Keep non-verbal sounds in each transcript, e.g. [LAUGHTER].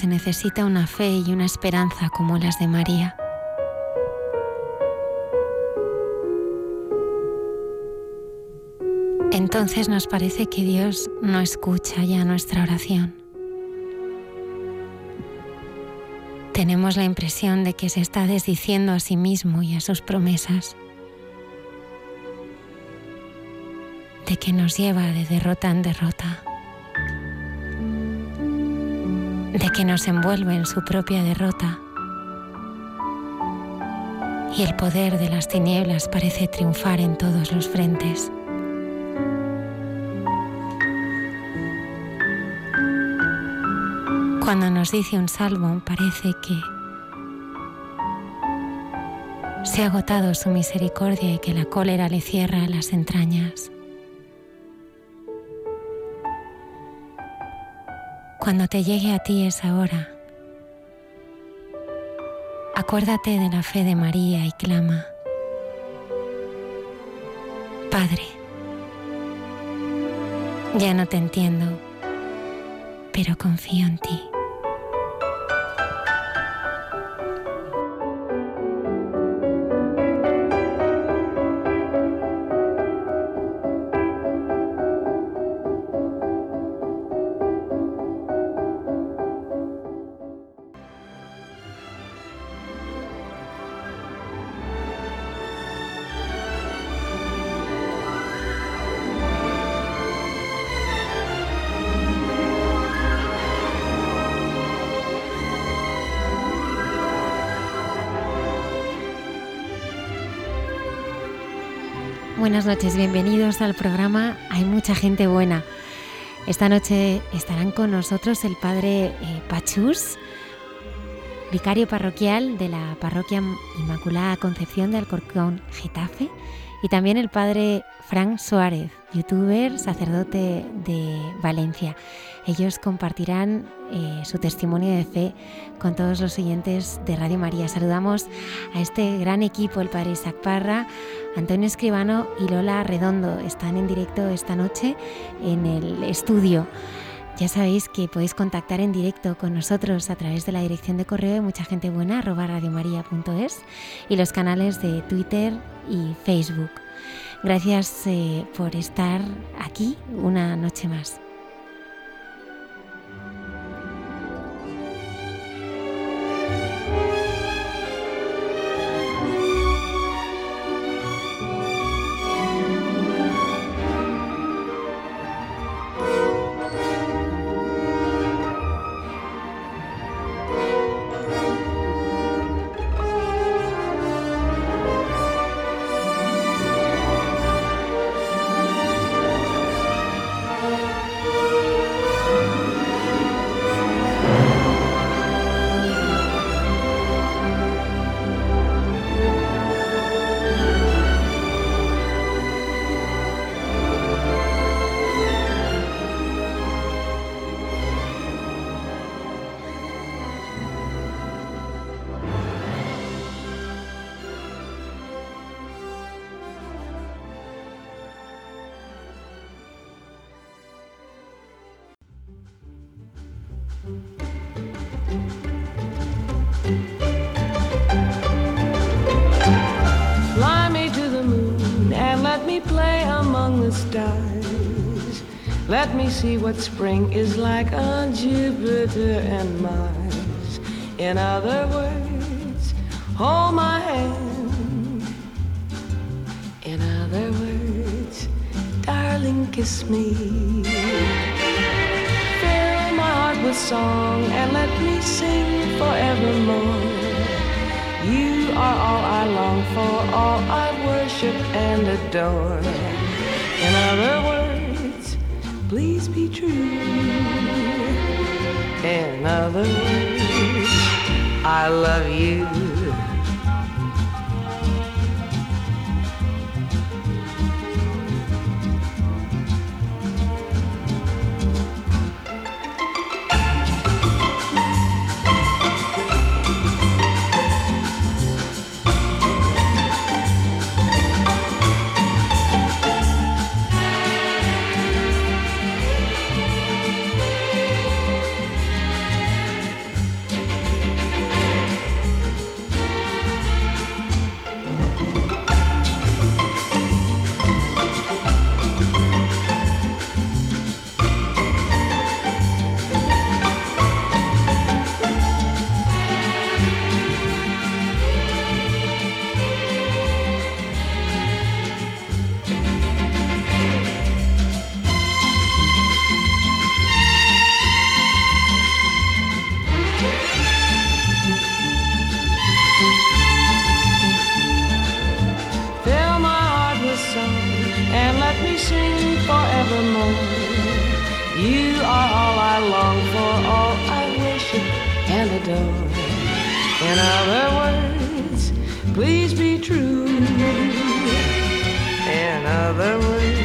Se necesita una fe y una esperanza como las de María. Entonces nos parece que Dios no escucha ya nuestra oración. Tenemos la impresión de que se está desdiciendo a sí mismo y a sus promesas, de que nos lleva de derrota en derrota. De que nos envuelve en su propia derrota. Y el poder de las tinieblas parece triunfar en todos los frentes. Cuando nos dice un salmo parece que se ha agotado su misericordia y que la cólera le cierra las entrañas. Cuando te llegue a ti esa hora, acuérdate de la fe de María y clama, Padre, ya no te entiendo, pero confío en ti. Buenas noches, bienvenidos al programa Hay mucha gente buena. Esta noche estarán con nosotros el padre eh, vicario parroquial de la parroquia Inmaculada Concepción de Alcorcón, Getafe, y también el padre Frank Suárez, youtuber, sacerdote de Valencia. Ellos compartirán eh, su testimonio de fe con todos los oyentes de Radio María. Saludamos a este gran equipo, el padre Isaac Parra, Antonio Escribano y Lola Redondo. Están en directo esta noche en el estudio. Ya sabéis que podéis contactar en directo con nosotros a través de la dirección de correo de mucha gente buena arroba radiomaria.es y los canales de Twitter y Facebook. Gracias eh, por estar aquí una noche más. See what spring is like on Jupiter and Mars. In other words, hold my hand. In other words, darling, kiss me. Fill my heart with song and let me sing forevermore. You are all I long for, all I worship and adore. In other words, please be true. In other words, I love you. Adore. In other words, please be true. In other words,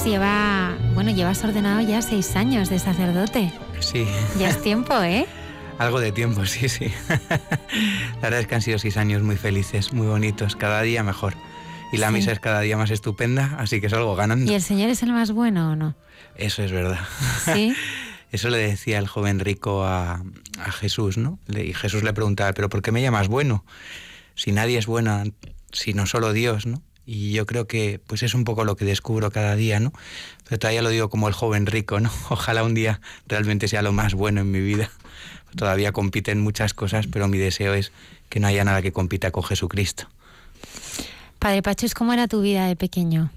lleva, bueno, llevas ordenado ya seis años de sacerdote. Sí. Ya es tiempo, ¿eh? [LAUGHS] Algo de tiempo, sí, sí. [LAUGHS] La verdad es que han sido seis años muy felices, muy bonitos, cada día mejor. Y la Sí. misa es cada día más estupenda, así que salgo ganando. ¿Y el Señor es el más bueno o no? Eso es verdad. Sí. [LAUGHS] Eso le decía el joven rico a, a Jesús, ¿no? Le- Y Jesús le preguntaba, ¿pero por qué me llamas bueno? Si nadie es bueno, sino solo Dios, ¿no? Y yo creo que pues es un poco lo que descubro cada día, ¿no? Pero todavía lo digo como el joven rico, ¿no? [LAUGHS] Ojalá un día realmente sea lo más bueno en mi vida. Todavía compiten muchas cosas, pero mi deseo es que no haya nada que compita con Jesucristo. Padre Pachus, ¿cómo era tu vida de pequeño?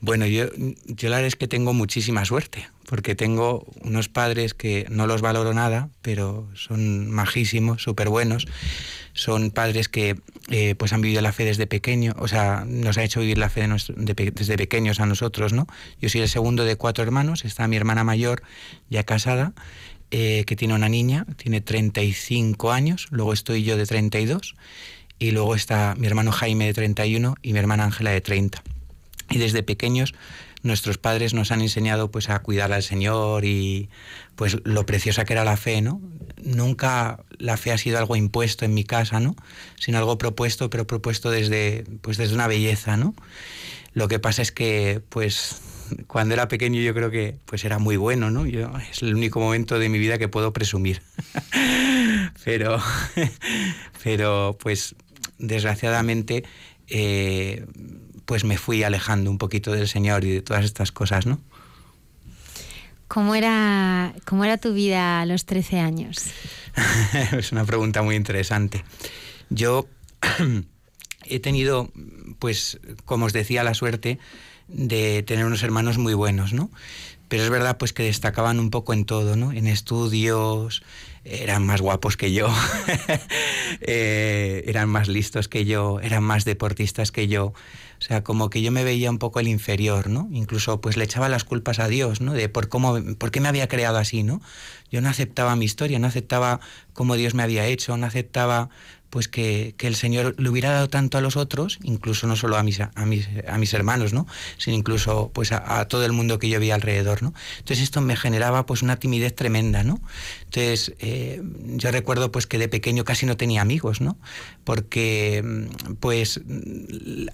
Bueno, yo, yo la verdad es que tengo muchísima suerte, porque tengo unos padres que no los valoro nada, pero son majísimos, súper buenos. Son padres que eh, pues han vivido la fe desde pequeño, o sea, nos ha hecho vivir la fe desde pequeños a nosotros, ¿no? Yo soy el segundo de cuatro hermanos, está mi hermana mayor ya casada, eh, que tiene una niña, tiene 35 años, luego estoy yo de 32, y luego está mi hermano Jaime de 31 y mi hermana Ángela de 30. Y desde pequeños nuestros padres nos han enseñado pues a cuidar al Señor y pues lo preciosa que era la fe, ¿no? Nunca la fe ha sido algo impuesto en mi casa, ¿no? Sino algo propuesto, pero propuesto desde pues desde una belleza, ¿no? Lo que pasa es que pues cuando era pequeño yo creo que pues era muy bueno, ¿no? Yo, es el único momento de mi vida que puedo presumir. [LAUGHS] pero [LAUGHS] pero pues desgraciadamente eh, pues me fui alejando un poquito del Señor y de todas estas cosas, ¿no? ¿Cómo era, cómo era tu vida a los 13 años? [LAUGHS] es una pregunta muy interesante. Yo [CLEARS THROAT] he tenido, pues, como os decía, la suerte de tener unos hermanos muy buenos, ¿no? pero es verdad pues que destacaban un poco en todo, ¿no? En estudios, eran más guapos que yo, [LAUGHS] eh, eran más listos que yo, eran más deportistas que yo. O sea, como que yo me veía un poco el inferior, ¿no? Incluso pues le echaba las culpas a Dios, ¿no? De por cómo, por qué me había creado así, ¿no? Yo no aceptaba mi historia, no aceptaba cómo Dios me había hecho, no aceptaba pues que, el Señor le hubiera dado tanto a los otros, incluso no solo a mis, a mis, a mis hermanos, ¿no? sino incluso pues a, todo el mundo que yo veía alrededor. ¿no? Entonces esto me generaba pues una timidez tremenda. ¿no? Entonces eh, yo recuerdo pues que de pequeño casi no tenía amigos, ¿no? Porque pues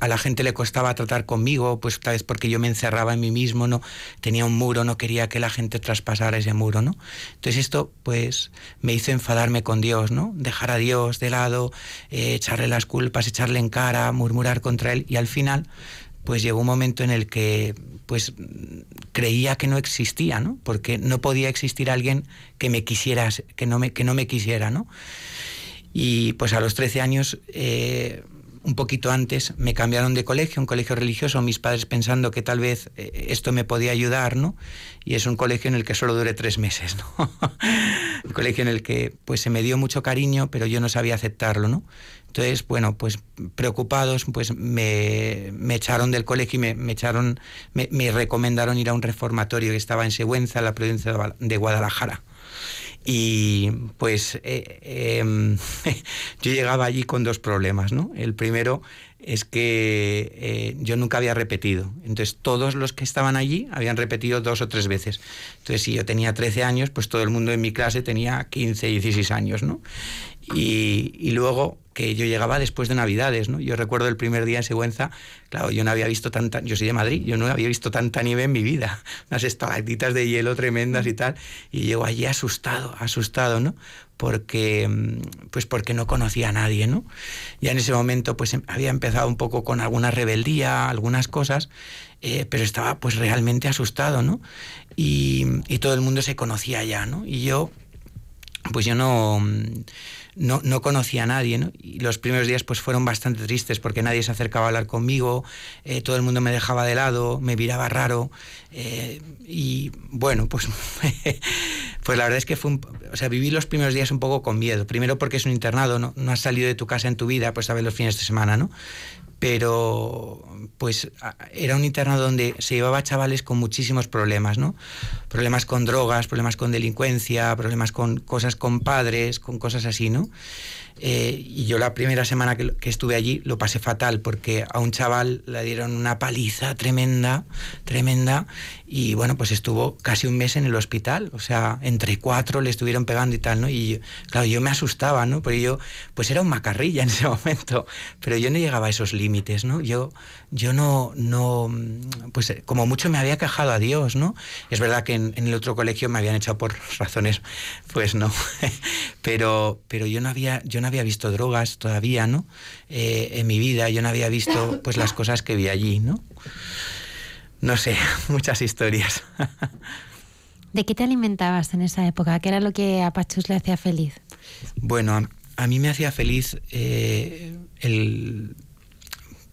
a la gente le costaba tratar conmigo, pues tal vez porque yo me encerraba en mí mismo, ¿no? tenía un muro, no quería que la gente traspasara ese muro. ¿no? Entonces esto pues me hizo enfadarme con Dios, ¿no? dejar a Dios de lado, eh, echarle las culpas, echarle en cara, murmurar contra él y al final pues llegó un momento en el que pues creía que no existía, ¿no? Porque no podía existir alguien que me quisiera, que no me, que no me quisiera, ¿no? Y pues a los 13 años eh, un poquito antes me cambiaron de colegio, un colegio religioso, mis padres pensando que tal vez eh, esto me podía ayudar, ¿no? Y es un colegio en el que solo duré tres meses, ¿no? [LAUGHS] un colegio en el que pues se me dio mucho cariño, pero yo no sabía aceptarlo, ¿no? Entonces, bueno, pues preocupados, pues me, echaron del colegio y me, echaron, me, me, recomendaron ir a un reformatorio que estaba en Següenza, la provincia de Guadalajara. Y pues eh, em, [LAUGHS] yo llegaba allí con dos problemas, ¿no? El primero es que eh, yo nunca había repetido. Entonces todos los que estaban allí habían repetido dos o tres veces. Entonces si yo tenía 13 años, pues todo el mundo en mi clase tenía 15, 16 años, ¿no? Y, luego que yo llegaba después de Navidades, ¿no? Yo recuerdo el primer día en Sigüenza, claro, yo no había visto tanta, yo soy de Madrid, yo no había visto tanta nieve en mi vida, [LAUGHS] unas estalactitas de hielo tremendas y tal, y llego allí asustado, asustado, ¿no? Porque, mm, pues porque no conocía a nadie, ¿no? Ya en ese momento, pues em, había empezado un poco con alguna rebeldía, algunas cosas, eh, pero estaba pues realmente asustado, ¿no? Y, y todo el mundo se conocía ya, ¿no? Y yo, pues yo no mm, no, no conocía a nadie. Y los primeros días pues fueron bastante tristes porque nadie se acercaba a hablar conmigo, eh, todo el mundo me dejaba de lado, me miraba raro eh, y bueno, pues, [LAUGHS] pues la verdad es que fue o sea, viví los primeros días un poco con miedo. Primero porque es un internado, ¿no? no has salido de tu casa en tu vida, pues sabes los fines de semana, ¿no? Pero pues era un internado donde se llevaba chavales con muchísimos problemas, ¿no? Problemas con drogas, problemas con delincuencia, problemas con cosas con padres, con cosas así, ¿no? Eh, y yo la primera semana que, estuve allí lo pasé fatal porque a un chaval le dieron una paliza tremenda, tremenda, y bueno, pues estuvo casi un mes en el hospital, o sea, entre cuatro le estuvieron pegando y tal, ¿no? Y claro, yo me asustaba, ¿no? Porque yo, pues era un macarrilla en ese [LAUGHS] momento, pero yo no llegaba a esos límites, ¿no? Yo, yo no, no, pues como mucho me había quejado a Dios, ¿no? Es verdad que en, el otro colegio me habían echado por [LAUGHS] razones, pues no, [LAUGHS] pero, pero yo no había, yo no había visto drogas todavía, ¿no? Eh, en mi vida yo no había visto pues las cosas que vi allí, ¿no? No sé, [LAUGHS] muchas historias. ¿De qué te alimentabas en esa época? ¿Qué era lo que a Pachus le hacía feliz? Bueno, a, mí me hacía feliz eh, el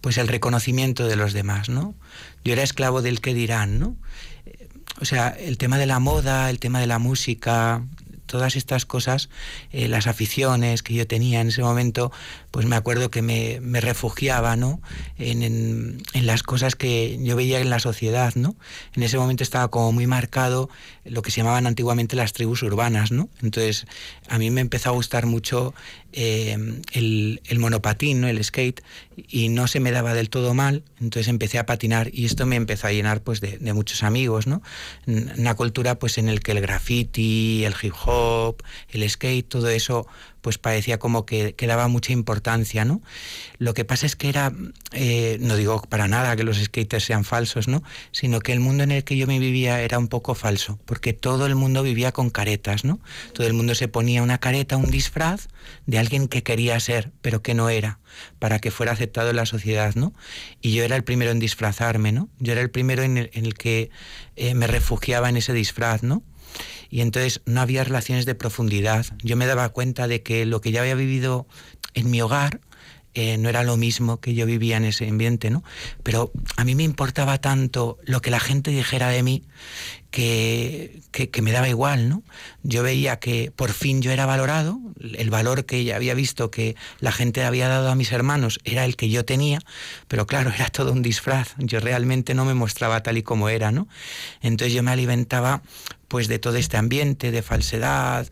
pues el reconocimiento de los demás, ¿no? Yo era esclavo del que dirán, ¿no? Eh, o sea, el tema de la moda, el tema de la música, todas estas cosas, eh, las aficiones que yo tenía en ese momento, pues me acuerdo que me, refugiaba ¿no? En, las cosas que yo veía en la sociedad. ¿no? En ese momento estaba como muy marcado lo que se llamaban antiguamente las tribus urbanas. ¿no? Entonces a mí me empezó a gustar mucho eh, el, monopatín, ¿no? el skate, y no se me daba del todo mal, entonces empecé a patinar y esto me empezó a llenar pues, de, muchos amigos. ¿no? Una cultura pues, en el que el graffiti, el hip hop, el skate, todo eso pues parecía como que, que, daba mucha importancia, ¿no? Lo que pasa es que era, eh, no digo para nada que los skaters sean falsos, ¿no? Sino que el mundo en el que yo me vivía era un poco falso, porque todo el mundo vivía con caretas, ¿no? Todo el mundo se ponía una careta, un disfraz de alguien que quería ser, pero que no era, para que fuera aceptado en la sociedad, ¿no? Y yo era el primero en disfrazarme, ¿no? Yo era el primero en el, que eh, me refugiaba en ese disfraz, ¿no? Y entonces no había relaciones de profundidad. Yo me daba cuenta de que lo que ya había vivido en mi hogar eh, no era lo mismo que yo vivía en ese ambiente, ¿no? Pero a mí me importaba tanto lo que la gente dijera de mí que, que, me daba igual, ¿no? Yo veía que por fin yo era valorado, el valor que había visto que la gente había dado a mis hermanos era el que yo tenía, pero claro, era todo un disfraz, yo realmente no me mostraba tal y como era, ¿no? Entonces yo me alimentaba pues de todo este ambiente de falsedad,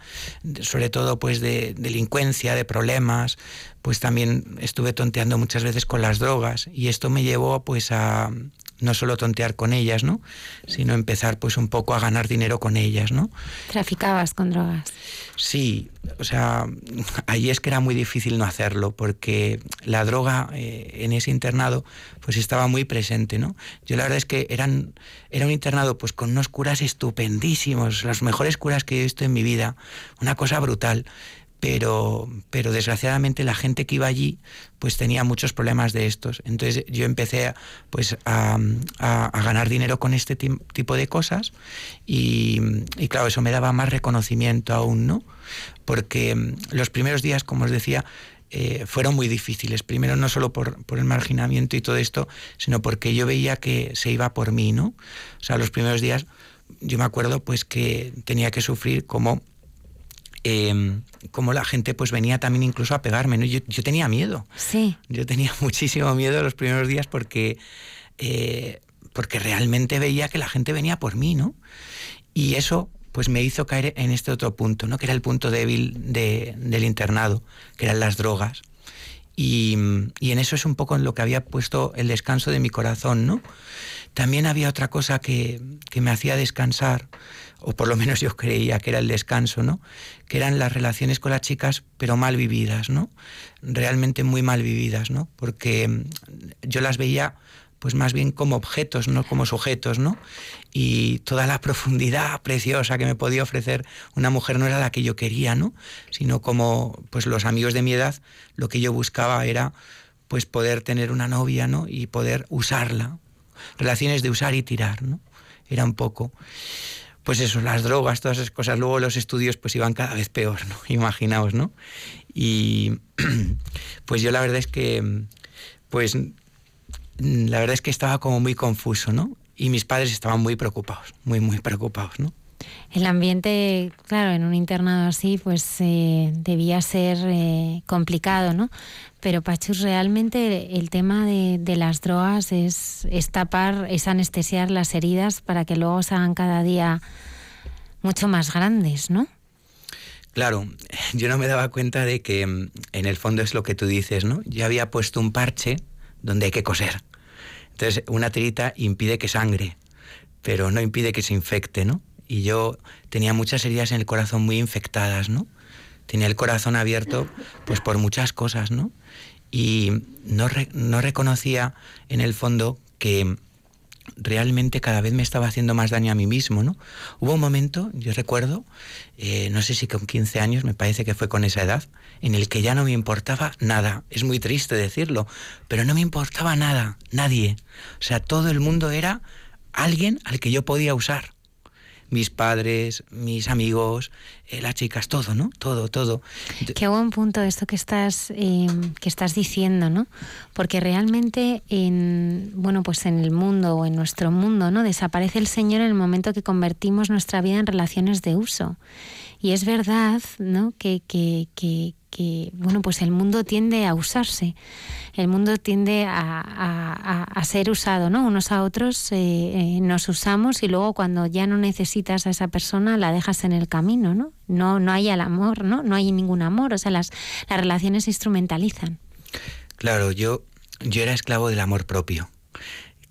sobre todo pues de delincuencia, de problemas, pues también estuve tonteando muchas veces con las drogas y esto me llevó pues a, no solo tontear con ellas, ¿no? Sino empezar pues un poco a ganar dinero con ellas, ¿no? ¿Traficabas con drogas? Sí, o sea, ahí es que era muy difícil no hacerlo, porque la droga eh, en ese internado pues estaba muy presente, ¿no? Yo la verdad es que eran, era un internado pues con unos curas estupendísimos, los mejores curas que he visto en mi vida, una cosa brutal pero, pero desgraciadamente la gente que iba allí pues tenía muchos problemas de estos. Entonces yo empecé pues a, ganar dinero con este tipo de cosas y, claro, eso me daba más reconocimiento aún, ¿no? Porque mm, los primeros días, como os decía, eh, fueron muy difíciles. Primero no solo por, por, el marginamiento y todo esto, sino porque yo veía que se iba por mí, ¿no? O sea, los primeros días yo me acuerdo pues que tenía que sufrir como Em, como la gente pues venía también incluso a pegarme. ¿no? Yo, tenía miedo. Sí. Yo tenía [LAUGHS] muchísimo miedo los primeros días porque, eh, porque realmente veía que la gente venía por mí, ¿no? Y eso pues me hizo caer en este otro punto, ¿no? Que era el punto débil del internado, que eran las drogas. Y, y, en eso es un poco en lo que había puesto el descanso de mi corazón, ¿no? También había otra cosa que, que me hacía descansar, o por lo menos yo creía que era el descanso, ¿no? Que eran las relaciones con las chicas, pero mal vividas, ¿no? Realmente muy mal vividas, ¿no? Porque mm, yo las veía pues más bien como objetos, no como sujetos, ¿no? Y toda la [LAUGHS] profundidad preciosa que me podía ofrecer una mujer no era la que yo quería, ¿no? Sino como pues los amigos de mi edad, lo que yo buscaba era pues poder tener una novia, ¿no? Y poder usarla. Relaciones de usar y tirar, ¿no? Era un poco pues eso, las drogas, todas esas cosas. Luego los estudios pues iban cada vez peor, ¿no? [LAUGHS] Imaginaos, ¿no? Y [CLEARS THROAT] pues yo la verdad es que, pues la verdad es que estaba como muy confuso, ¿no? Y mis padres estaban muy preocupados, muy, muy preocupados, ¿no? El ambiente, claro, en un internado así, pues eh, debía ser eh, complicado, ¿no? Pero Pachus, realmente el tema de, las drogas es, tapar, es anestesiar las heridas para que luego se hagan cada día mucho más grandes, ¿no? Claro, yo no me daba cuenta de que mm, en el fondo es lo que tú dices, ¿no? Yo había puesto un parche donde hay que coser. Entonces, una tirita impide que sangre, pero no impide que se infecte, ¿no? Y yo tenía muchas heridas en el corazón muy infectadas, ¿no? Tenía el corazón abierto pues por muchas cosas, ¿no? Y no, no reconocía en el fondo que realmente cada vez me estaba haciendo más daño a mí mismo, ¿no? Hubo un momento, yo recuerdo, eh, no sé si con 15 años, me parece que fue con esa edad, en el que ya no me importaba nada. Es muy triste decirlo, pero no me importaba nada, nadie. O sea, todo el mundo era alguien al que yo podía usar mis padres, mis amigos, eh, las chicas, todo, ¿no? Todo, todo. Qué buen punto esto que estás, eh, que estás diciendo, ¿no? Porque realmente en, bueno, pues en el mundo o en nuestro mundo, ¿no? Desaparece el Señor en el momento que convertimos nuestra vida en relaciones de uso. Y es verdad, ¿no? que, que, que bueno, pues el mundo tiende a usarse, el mundo tiende a, ser usado, ¿no? Unos a otros eh, eh, nos usamos y luego cuando ya no necesitas a esa persona la dejas en el camino, ¿no? No, no hay el amor, ¿no? No hay ningún amor, o sea, las, las relaciones se instrumentalizan. Claro, yo, yo era esclavo del amor propio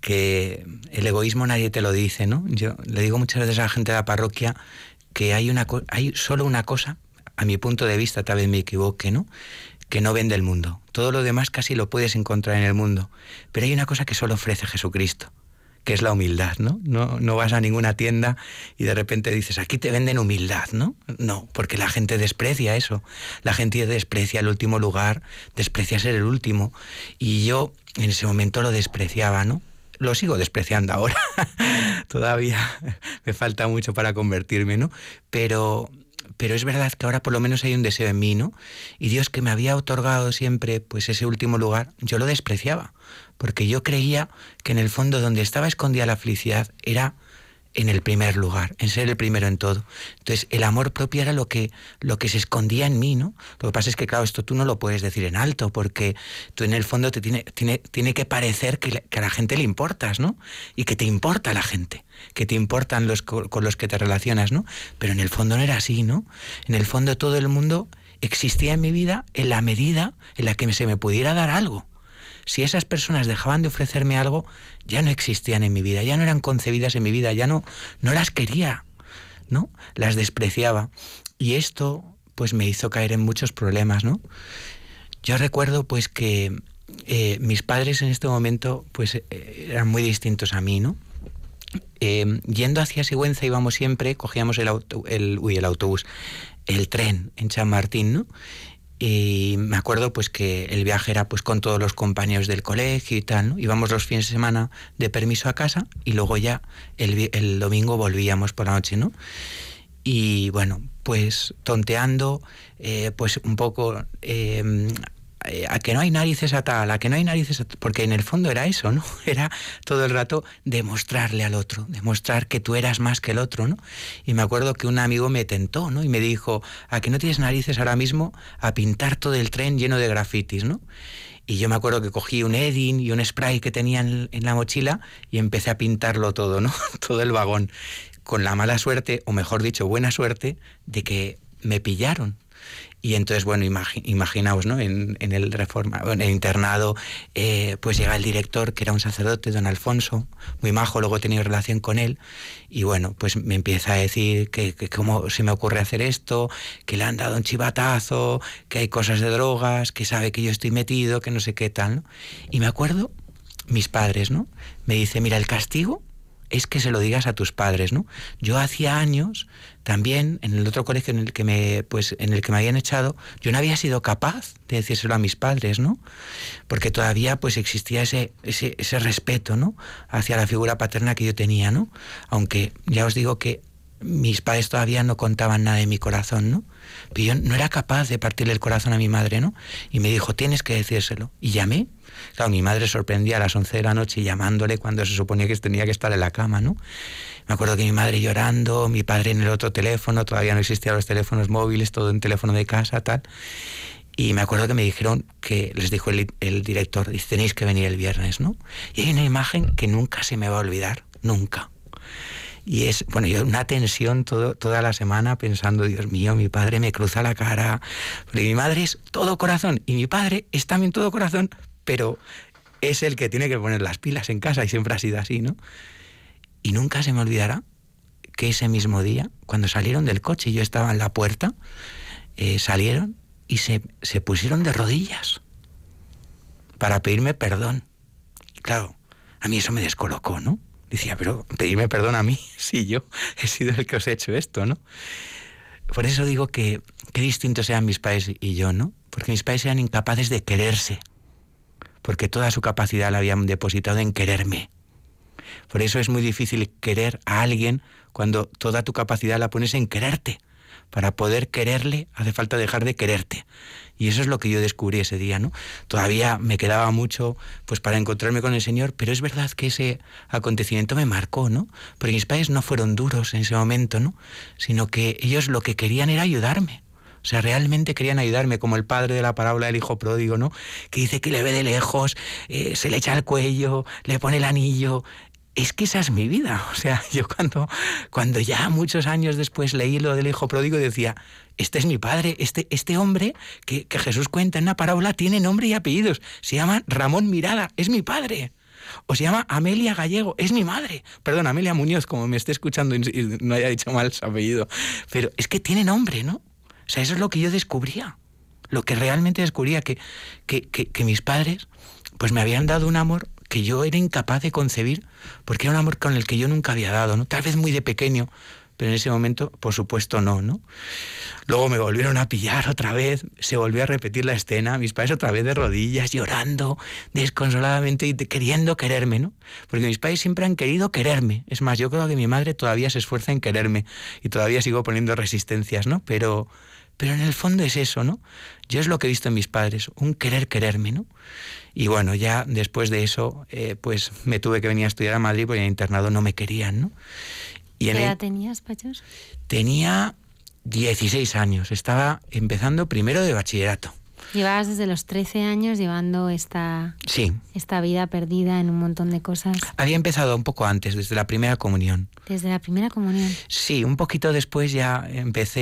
que el egoísmo nadie te lo dice, ¿no? Yo le digo muchas veces a la gente de la parroquia que hay, una, hay solo una cosa a mi punto de vista, tal vez me equivoque, ¿no? Que no vende el mundo. Todo lo demás casi lo puedes encontrar en el mundo. Pero hay una cosa que solo ofrece Jesucristo, que es la humildad, ¿no? No, no vas a ninguna tienda y de repente dices, aquí te venden humildad, ¿no? No, porque la gente desprecia eso. La gente desprecia el último lugar, desprecia ser el último. Y yo en ese momento lo despreciaba, ¿no? Lo sigo despreciando ahora. [LAUGHS] Todavía me falta mucho para convertirme, ¿no? Pero pero es verdad que ahora por lo menos hay un deseo en mí, ¿no? Y Dios que me había otorgado siempre pues ese último lugar, yo lo despreciaba, porque yo creía que en el fondo donde estaba escondida la felicidad era en el primer lugar, en ser el primero en todo. Entonces, el amor propio era lo que, lo que se escondía en mí, ¿no? Lo que pasa es que, claro, esto tú no lo puedes decir en alto, porque tú en el fondo te tiene, tiene, tiene que parecer que, a la gente le importas, ¿no? Y que te importa la gente, que te importan los con los que te relacionas, ¿no? Pero en el fondo no era así, ¿no? En el fondo todo el mundo existía en mi vida en la medida en la que se me pudiera dar algo si esas personas dejaban de ofrecerme algo, ya no existían en mi vida, ya no eran concebidas en mi vida, ya no, no las quería, ¿no? Las despreciaba. Y esto, pues me hizo caer en muchos problemas, ¿no? Yo recuerdo, pues, que eh, mis padres en este momento, pues, eh, eran muy distintos a mí, ¿no? Eh, yendo hacia Sigüenza íbamos siempre, cogíamos el, auto, el, uy, el autobús, el tren en San Martín, ¿no? Y me acuerdo pues que el viaje era pues con todos los compañeros del colegio y tal, ¿no? Íbamos los fines de semana de permiso a casa y luego ya el, domingo volvíamos por la noche, ¿no? Y bueno, pues tonteando, eh, pues un poco eh, a que no hay narices a tal, a que no hay narices a porque en el fondo era eso, ¿no? [LAUGHS] Era todo el rato demostrarle al otro, demostrar que tú eras más que el otro, ¿no? Y me acuerdo que un amigo me tentó, ¿no? Y me dijo, a que no tienes narices ahora mismo a pintar todo el tren lleno de grafitis, ¿no? Y yo me acuerdo que cogí un Edding y un spray que tenía en, en la mochila y empecé a pintarlo todo, ¿no? [LAUGHS] todo el vagón. Con la mala suerte, o mejor dicho, buena suerte, de que me pillaron y entonces, bueno, imaginaos, ¿no? En, el reforma, en el internado, eh, pues llega el director, que era un sacerdote, don Alfonso, muy majo, luego he tenido relación con él, y bueno, pues me empieza a decir que, cómo se me ocurre hacer esto, que le han dado un chivatazo, que hay cosas de drogas, que sabe que yo estoy metido, que no sé qué tal, ¿no? Y me acuerdo, mis padres, ¿no? Me dice, mira, el castigo es que se lo digas a tus padres, ¿no? Yo hacía años también en el otro colegio en el que me pues en el que me habían echado, yo no había sido capaz de decírselo a mis padres, ¿no? Porque todavía pues existía ese, ese, ese respeto, ¿no? hacia la figura paterna que yo tenía, ¿no? Aunque ya os digo que mis padres todavía no contaban nada de mi corazón, ¿no? Yo no era capaz de partirle el corazón a mi madre, ¿no? Y me dijo, tienes que decírselo. Y llamé Claro, mi madre sorprendía a las 11 de la noche llamándole cuando se suponía que tenía que estar en la cama, ¿no? Me acuerdo que mi madre llorando, mi padre en el otro teléfono, todavía no existían los teléfonos móviles, todo en teléfono de casa, tal. Y me acuerdo que me dijeron que les dijo el, director, dice, tenéis que venir el viernes, ¿no? Y hay una imagen que nunca se me va a olvidar, nunca. Y es, bueno, yo una tensión todo, toda la semana pensando, Dios mío, mi padre me cruza la cara. Porque mi madre es todo corazón y mi padre es también todo corazón, pero es el que tiene que poner las pilas en casa y siempre ha sido así, ¿no? Y nunca se me olvidará que ese mismo día, cuando salieron del coche y yo estaba en la puerta, eh, salieron y se, se pusieron de rodillas para pedirme perdón. Y claro, a mí eso me descolocó, ¿no? Decía, pero pedirme perdón a mí, [LAUGHS] si yo he sido el que os he hecho esto, ¿no? Por eso digo que qué distintos sean mis padres y yo, ¿no? Porque mis padres eran incapaces de quererse porque toda su capacidad la habían depositado en quererme. Por eso es muy difícil querer a alguien cuando toda tu capacidad la pones en quererte. Para poder quererle hace falta dejar de quererte. Y eso es lo que yo descubrí ese día, ¿no? Todavía me quedaba mucho pues para encontrarme con el Señor, pero es verdad que ese acontecimiento me marcó, ¿no? Porque mis padres no fueron duros en ese momento, ¿no? Sino que ellos lo que querían era ayudarme. O sea, realmente querían ayudarme, como el padre de la parábola del hijo pródigo, ¿no? Que dice que le ve de lejos, eh, se le echa al cuello, le pone el anillo. Es que esa es mi vida. [LAUGHS] O sea, yo cuando, cuando ya muchos años después leí lo del hijo pródigo decía, este es mi padre, este, este hombre que, que Jesús cuenta en la parábola tiene nombre y apellidos. Se llama Ramón Mirada, es mi padre o se llama Amelia Gallego, es mi madre. Perdón, Amelia Muñoz, como me esté escuchando y [LAUGHS] no haya dicho mal su apellido. Pero es que tiene nombre, ¿no? O sea, eso es lo que yo descubría. Lo que realmente descubría, que, que, mis padres pues me habían dado un amor que yo era incapaz de concebir, porque era un amor con el que yo nunca había dado, ¿no? Tal vez muy de pequeño, pero en ese momento, por supuesto, no, ¿no? Luego me volvieron a pillar otra vez, se volvió a repetir la escena, mis padres otra vez de rodillas, llorando desconsoladamente y queriendo quererme, ¿no? Porque mis padres siempre han querido quererme. Es más, yo creo que mi madre todavía se esfuerza en quererme y todavía sigo poniendo resistencias, ¿no? Pero, pero en el fondo es eso, ¿no? Yo es lo que he visto en mis padres, un querer quererme, ¿no? Y bueno, ya después de eso, eh, pues me tuve que venir a estudiar a Madrid porque en el internado no me querían, ¿no? ¿Qué edad tenías, Pachos? Tenía 16 años, estaba empezando primero de bachillerato. Llevabas desde los 13 años llevando esta, sí. esta vida perdida en un montón de cosas. Había empezado un poco antes, desde la primera comunión. Desde la primera comunión. Sí, un poquito después ya empecé,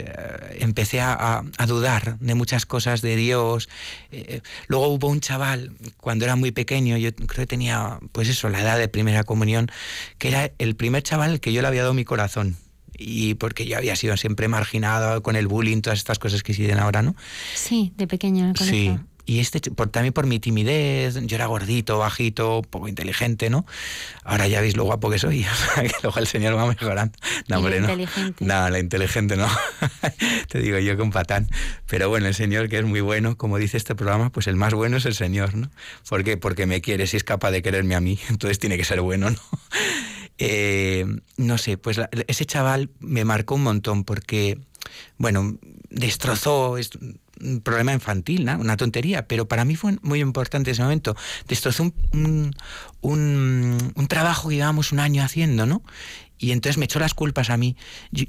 eh, empecé a, a dudar de muchas cosas de Dios. Eh, luego hubo un chaval, cuando era muy pequeño, yo creo que tenía, pues eso, la edad de primera comunión, que era el primer chaval al que yo le había dado mi corazón y porque yo había sido siempre marginado con el bullying, todas estas cosas que siguen ahora, ¿no? Sí, de pequeño en. Sí. Y este, por, también por mi timidez, yo era gordito, bajito, poco inteligente, ¿no? Ahora ya veis lo guapo que soy, [LAUGHS] que luego el señor va mejorando. No, hombre, no. inteligente. No, la inteligente no. [LAUGHS] Te digo yo que un patán. Pero bueno, el señor que es muy bueno, como dice este programa, pues el más bueno es el señor, ¿no? ¿Por qué? Porque me quiere, si es capaz de quererme a mí, [LAUGHS] entonces tiene que ser bueno, ¿no? Eh, no sé, pues la- ese chaval me marcó un montón porque, bueno, destrozó es un problema infantil, ¿no? una tontería, pero para mí fue muy importante ese momento. Destrozó un, un, trabajo que llevábamos un año haciendo, ¿no? Y entonces me echó las culpas a mí. Yo,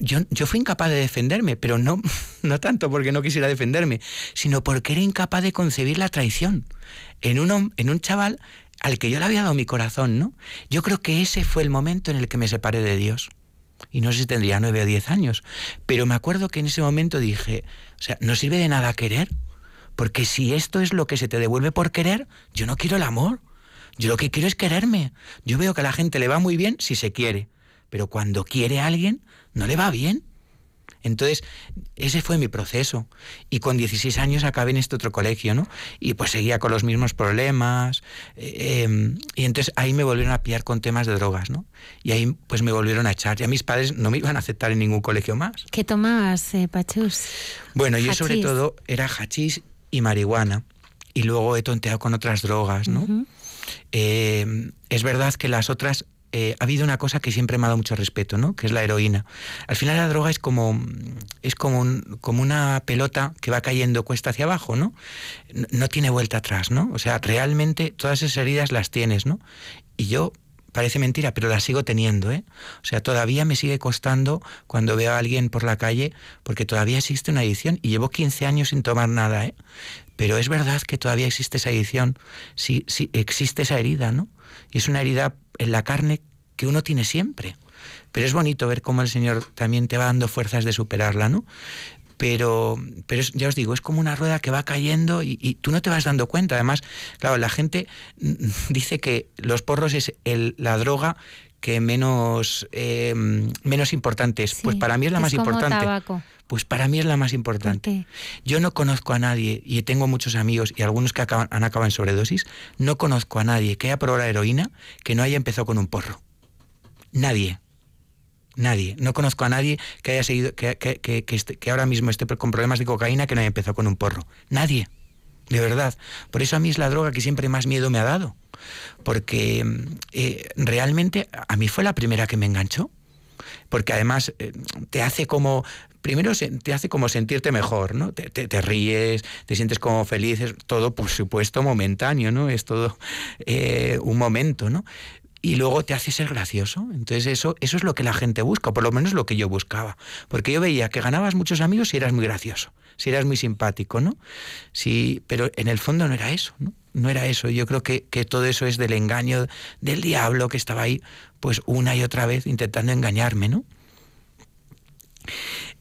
yo, yo, fui incapaz de defenderme, pero no, [LAUGHS] no tanto porque no quisiera defenderme, sino porque era incapaz de concebir la traición en un, hom- en un chaval al que yo le había dado mi corazón, ¿no? Yo creo que ese fue el momento en el que me separé de Dios. Y no sé si tendría nueve o diez años. Pero me acuerdo que en ese momento dije, o sea, no sirve de nada querer. Porque si esto es lo que se te devuelve por querer, yo no quiero el amor. Yo lo que quiero es quererme. Yo veo que a la gente le va muy bien si se quiere. Pero cuando quiere a alguien, no le va bien. Entonces, ese fue mi proceso. Y con 16 años acabé en este otro colegio, ¿no? Y pues seguía con los mismos problemas. eh, eh, y entonces ahí me volvieron a pillar con temas de drogas, ¿no? Y ahí pues me volvieron a echar. Ya mis padres no me iban a aceptar en ningún colegio más. ¿Qué tomabas, eh, Pachus? Bueno, yo sobre Hachís. todo era hachís y marihuana. Y luego he tonteado con otras drogas, ¿no? Eh, es verdad que las otras eh, ha habido una cosa que siempre me ha dado mucho respeto, ¿no? Que es la heroína. Al final la droga es como es como, un- como una pelota que va cayendo cuesta hacia abajo, ¿no? No, tiene vuelta atrás, ¿no? O sea, realmente todas esas heridas las tienes, ¿no? Y yo parece mentira, pero las sigo teniendo, ¿eh? O sea, todavía me sigue costando cuando veo a alguien por la calle, porque todavía existe una adicción y llevo 15 años sin tomar nada, ¿eh? Pero es verdad que todavía existe esa adicción, sí, sí, existe esa herida, ¿no? Y es una herida en la carne que uno tiene siempre. Pero es bonito ver cómo el Señor también te va dando fuerzas de superarla, ¿no? Pero, pero es- ya os digo, es como una rueda que va cayendo y, y tú no te vas dando cuenta. Además, claro, la gente [LAUGHS] dice que los porros es el- la droga que menos, eh, menos importante es. pues para mí es la más como importante. tabaco. Pues para mí es la más ¿Por importante. Yo no conozco a nadie, y tengo muchos amigos y algunos que acaban- han acabado en sobredosis, no conozco a nadie que haya probado la heroína que no haya empezado con un porro. Nadie. Nadie. No conozco a nadie que haya seguido, que, que- que- que que ahora mismo esté con problemas de cocaína que no haya empezado con un porro. Nadie. De verdad. Por eso a mí es la droga que siempre más miedo me ha dado. Porque eh, realmente a mí fue la primera que me enganchó porque además eh, te hace como primero te hace como sentirte mejor, ¿no? Te, te- ríes, te sientes como feliz, es todo por supuesto momentáneo, ¿no? Es todo eh, un momento, ¿no? Y luego te hace ser gracioso. Entonces eso, eso es lo que la gente busca, o por lo menos lo que yo buscaba. Porque yo veía que ganabas muchos amigos si eras muy gracioso, si eras muy simpático, ¿no? Sí, pero en el fondo no era eso, ¿no? No era eso. Yo creo que, que todo eso es del engaño del diablo que estaba ahí, pues una y otra vez intentando engañarme, ¿no?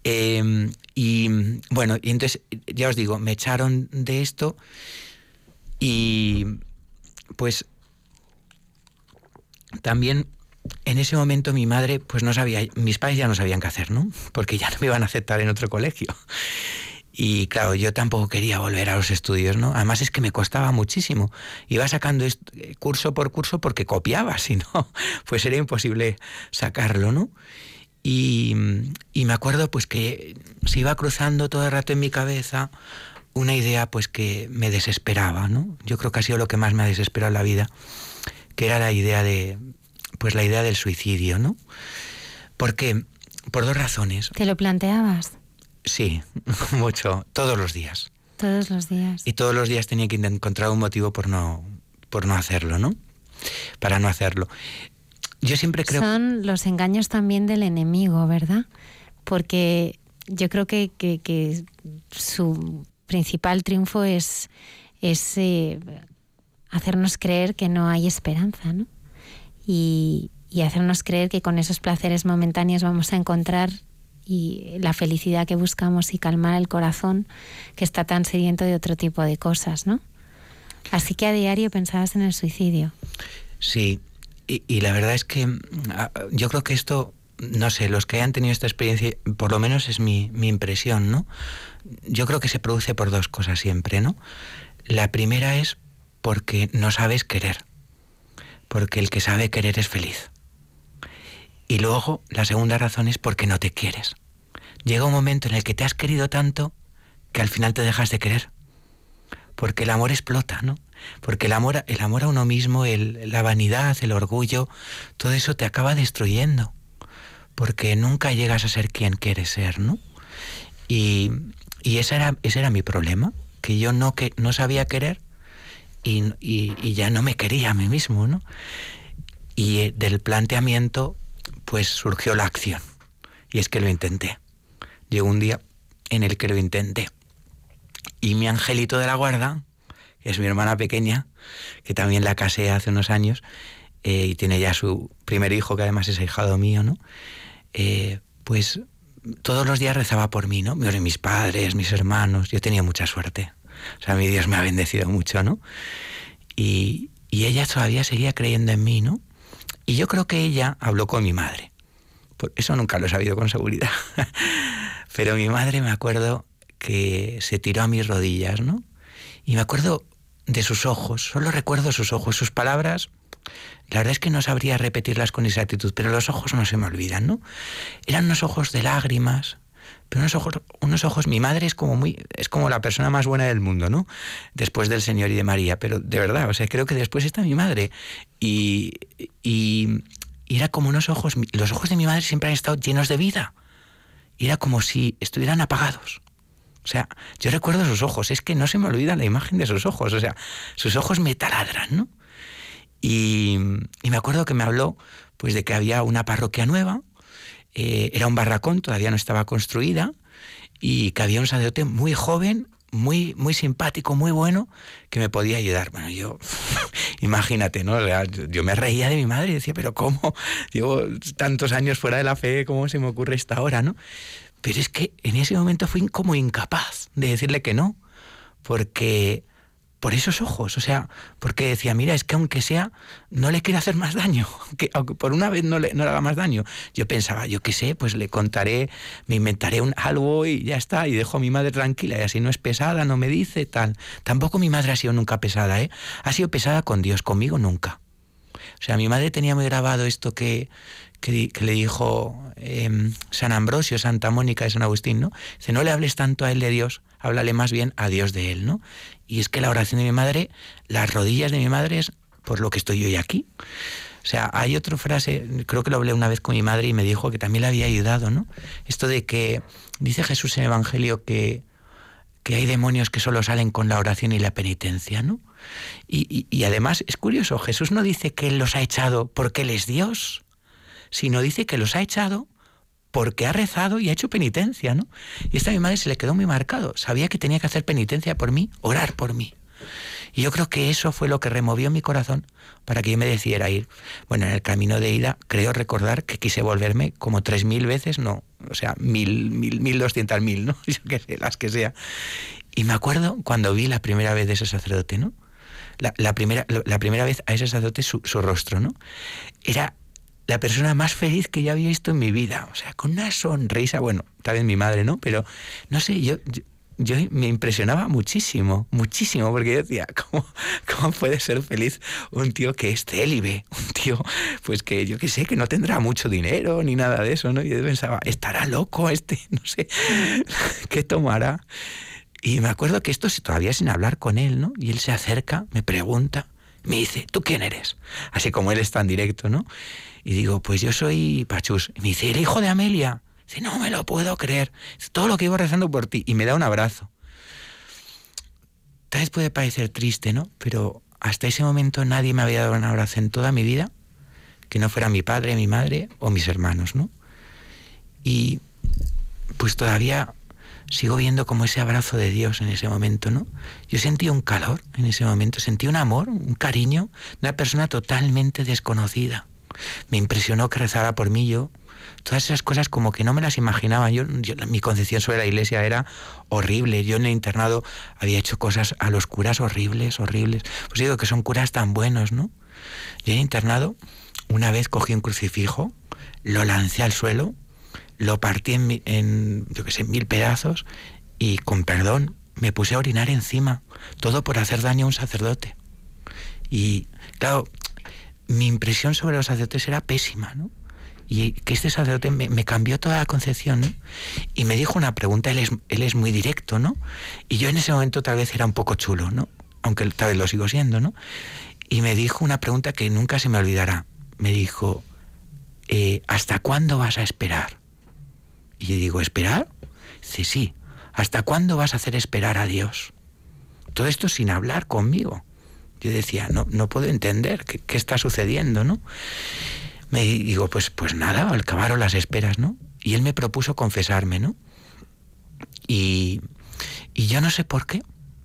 Eh, y bueno, y entonces, ya os digo, me echaron de esto y pues también en ese momento mi madre pues no sabía, mis padres ya no sabían qué hacer, ¿no? Porque ya no me iban a aceptar en otro colegio. [LAUGHS] Y claro, yo tampoco quería volver a los estudios, ¿no? Además es que me costaba muchísimo. Iba sacando curso por curso porque copiaba, [LAUGHS] si no, pues era imposible sacarlo, ¿no? Y, y me acuerdo pues que se iba cruzando todo el rato en mi cabeza una idea pues que me desesperaba, ¿no? Yo creo que ha sido lo que más me ha desesperado en la vida, que era la idea de pues la idea del suicidio, ¿no? Porque por dos razones. ¿Te lo planteabas Sí, [LAUGHS] mucho, todos los días. todos los días? Y todos los días tenía que encontrar un motivo por no, por no hacerlo, ¿no? Para no hacerlo. Yo siempre creo... Son los engaños también del enemigo, ¿verdad? Porque yo creo que, que, su principal triunfo es, es eh, hacernos creer que no hay esperanza, ¿no? Y, y hacernos creer que con esos placeres momentáneos vamos a encontrar y la felicidad que buscamos y calmar el corazón que está tan sediento de otro tipo de cosas, ¿no? Así que a diario pensabas en el suicidio. Sí, y, la verdad es que mm, yo creo que esto, no sé, los que hayan tenido esta experiencia, por lo menos es mi, mi impresión, ¿no? Yo creo que se produce por dos cosas siempre, ¿no? La primera es porque no sabes querer, porque el que sabe querer es feliz. Y luego la segunda razón es porque no te quieres. Llega un momento en el que te has querido tanto que al final te dejas de querer. Porque el amor explota, ¿no? Porque el amor, el amor a uno mismo, el, la vanidad, el orgullo, todo eso te acaba destruyendo. Porque nunca llegas a ser quien quieres ser, ¿no? Y, y ese, era, ese era mi problema, que yo no, que, no sabía querer y, y, ya no me quería a mí mismo, ¿no? Y eh, del planteamiento pues surgió la acción. Y es que lo intenté. Llegó un día en el que lo intenté. Y mi angelito de la guarda, es mi hermana pequeña, que también la casé hace unos años, eh, y tiene ya su primer hijo, que además es ahijado mío, ¿no? Eh, pues todos los días rezaba por mí, ¿no? Mis padres, mis hermanos, yo tenía mucha suerte. O sea, mi Dios me ha bendecido mucho, ¿no? Y, y ella todavía seguía creyendo en mí, ¿no? Y yo creo que ella habló con mi madre. eso nunca lo he sabido con seguridad. [LAUGHS] Pero mi madre me acuerdo que se tiró a mis rodillas, ¿no? Y me acuerdo de sus ojos, solo recuerdo sus ojos, sus palabras. La verdad es que no sabría repetirlas con exactitud, pero los ojos no se me olvidan, ¿no? Eran unos ojos de lágrimas, pero unos ojos, unos ojos, mi madre es como muy, es como la persona más buena del mundo, ¿no? Después del Señor y de María, pero de verdad, o sea, creo que después está mi madre. Y, y, era como unos ojos, los ojos de mi madre siempre han estado llenos de vida. Era como si estuvieran apagados. O sea, yo recuerdo sus ojos, es que no se me olvida la imagen de sus ojos, o sea, sus ojos me taladran, ¿no? Y, me acuerdo que me habló pues de que había una parroquia nueva, eh, era un barracón, todavía no estaba construida, y que había un sacerdote muy joven, muy, muy simpático, muy bueno, que me podía ayudar. Bueno, yo, [LAUGHS] imagínate, ¿no? yo me reía de mi madre y decía, pero ¿cómo? Llevo tantos años fuera de la fe, ¿cómo se me ocurre esta hora, no? Pero es que en ese momento fui como incapaz de decirle que no, porque por esos ojos, o sea, porque decía, mira, es que aunque sea, no le quiero hacer más daño, [LAUGHS] que aunque por una vez no le, no le haga más daño. Yo pensaba, yo qué sé, pues le contaré, me inventaré un, algo y ya está, y dejo a mi madre tranquila, y así no es pesada, no me dice tal. Tampoco mi madre ha sido nunca pesada, ¿eh? Ha sido pesada con Dios, conmigo nunca. O sea, mi madre tenía muy grabado esto que, que, le dijo em, San Ambrosio, Santa Mónica y San Agustín, ¿no? Dice, no le hables tanto a él de Dios, háblale más bien a Dios de él, ¿no? Y es que la oración de mi madre, las rodillas de mi madre es por lo que estoy hoy aquí. O sea, hay otra frase, creo que lo hablé una vez con mi madre y me dijo que también le había ayudado, ¿no? Esto de que dice Jesús en el Evangelio que, que hay demonios que solo salen con la oración y la penitencia, ¿no? Y, y, además es curioso, Jesús no dice que Él los ha echado porque Él es Dios, sino dice que los ha echado porque ha rezado y ha hecho penitencia, ¿no? Y esta mi madre se le quedó muy marcado. Sabía que tenía que hacer penitencia por mí, orar por mí. Y yo creo que eso fue lo que removió mi corazón para que yo me decidiera ir. Bueno, en el camino de ida creo recordar que quise volverme como tres mil veces, no, o sea, mil, mil, mil doscientas mil, ¿no? [LAUGHS] Yo qué sé, las que sea. Y me acuerdo cuando vi la primera vez de ese sacerdote, ¿no? La, primera, la primera vez a ese sacerdote su rostro, ¿no? Era la persona más feliz que yo había visto en mi vida. O sea, con una sonrisa, bueno, también mi madre, ¿no? Pero, no sé, yo, yo, me impresionaba muchísimo, muchísimo, porque yo decía, [LAUGHS] ¿cómo, ¿cómo, puede ser feliz un tío que es célibe? [LAUGHS] Un tío, pues que yo qué sé, que no tendrá mucho dinero ni nada de eso, ¿no? Y yo pensaba, ¿estará loco este? [LAUGHS] No sé, ¿qué tomará? Y me acuerdo que esto todavía sin hablar con él, ¿no? Y él se acerca, me pregunta, me dice, ¿tú quién eres? Así como él es tan directo, ¿no? Y digo, pues yo soy Pachus. Y me dice, el hijo de Amelia. Dice, no me lo puedo creer. todo lo que iba rezando por ti. Y me da un abrazo. Tal vez puede parecer triste, ¿no? Pero hasta ese momento nadie me había dado un abrazo en toda mi vida que no fuera mi padre, mi madre o mis hermanos, ¿no? Y pues todavía sigo viendo como ese abrazo de Dios en ese momento, ¿no? Yo sentí un calor en ese momento, sentí un amor, un cariño de una persona totalmente desconocida. Me impresionó que rezara por mí yo. Todas esas cosas como que no me las imaginaba. Yo, mi concepción sobre la iglesia era horrible. Yo en el internado había hecho cosas a los curas horribles, horribles. Pues digo que son curas tan buenos, ¿no? Yo en el internado una vez cogí un crucifijo, lo lancé al suelo lo partí en, en yo qué sé, mil pedazos y con perdón me puse a orinar encima, todo por hacer daño a un sacerdote. Y claro, mi impresión sobre los sacerdotes era pésima, ¿no? Y que este sacerdote me, cambió toda la concepción, ¿no? Y me dijo una pregunta, él es, él es muy directo, ¿no? Y yo en ese momento tal vez era un poco chulo, ¿no? Aunque tal vez lo sigo siendo, ¿no? Y me dijo una pregunta que nunca se me olvidará. Me dijo, eh, ¿hasta cuándo vas a esperar? Y yo digo, ¿esperar? Sí, sí. ¿Hasta cuándo vas a hacer esperar a Dios? Todo esto sin hablar conmigo. Yo decía, no, no puedo entender qué, está sucediendo, ¿no? Me digo, pues, pues nada, acabaron las esperas, ¿no? Y él me propuso confesarme, ¿no? Y, y yo no sé por qué,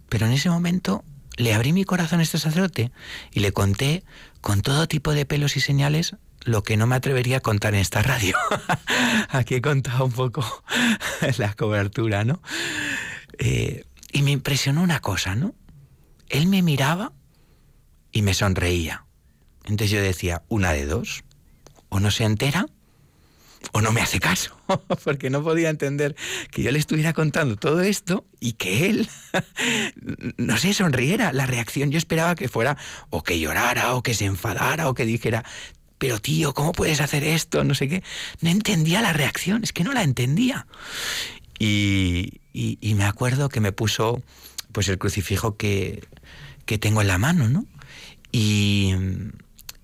pero en ese momento le abrí mi corazón a este sacerdote y le conté con todo tipo de pelos y señales lo que no me atrevería a contar en esta radio. [LAUGHS] Aquí he contado un poco [LAUGHS] la cobertura, ¿no? Eh, y me impresionó una cosa, ¿no? Él me miraba y me sonreía. Entonces yo decía, una de dos, o no se entera o no me hace caso, [LAUGHS] porque no podía entender que yo le estuviera contando todo esto y que él, [LAUGHS] no sé, sonriera. La reacción yo esperaba que fuera o que llorara o que se enfadara o que dijera, pero tío, ¿cómo puedes hacer esto? No sé qué. No entendía la reacción, es que no la entendía. Y, me acuerdo que me puso pues el crucifijo que, tengo en la mano, ¿no? Y,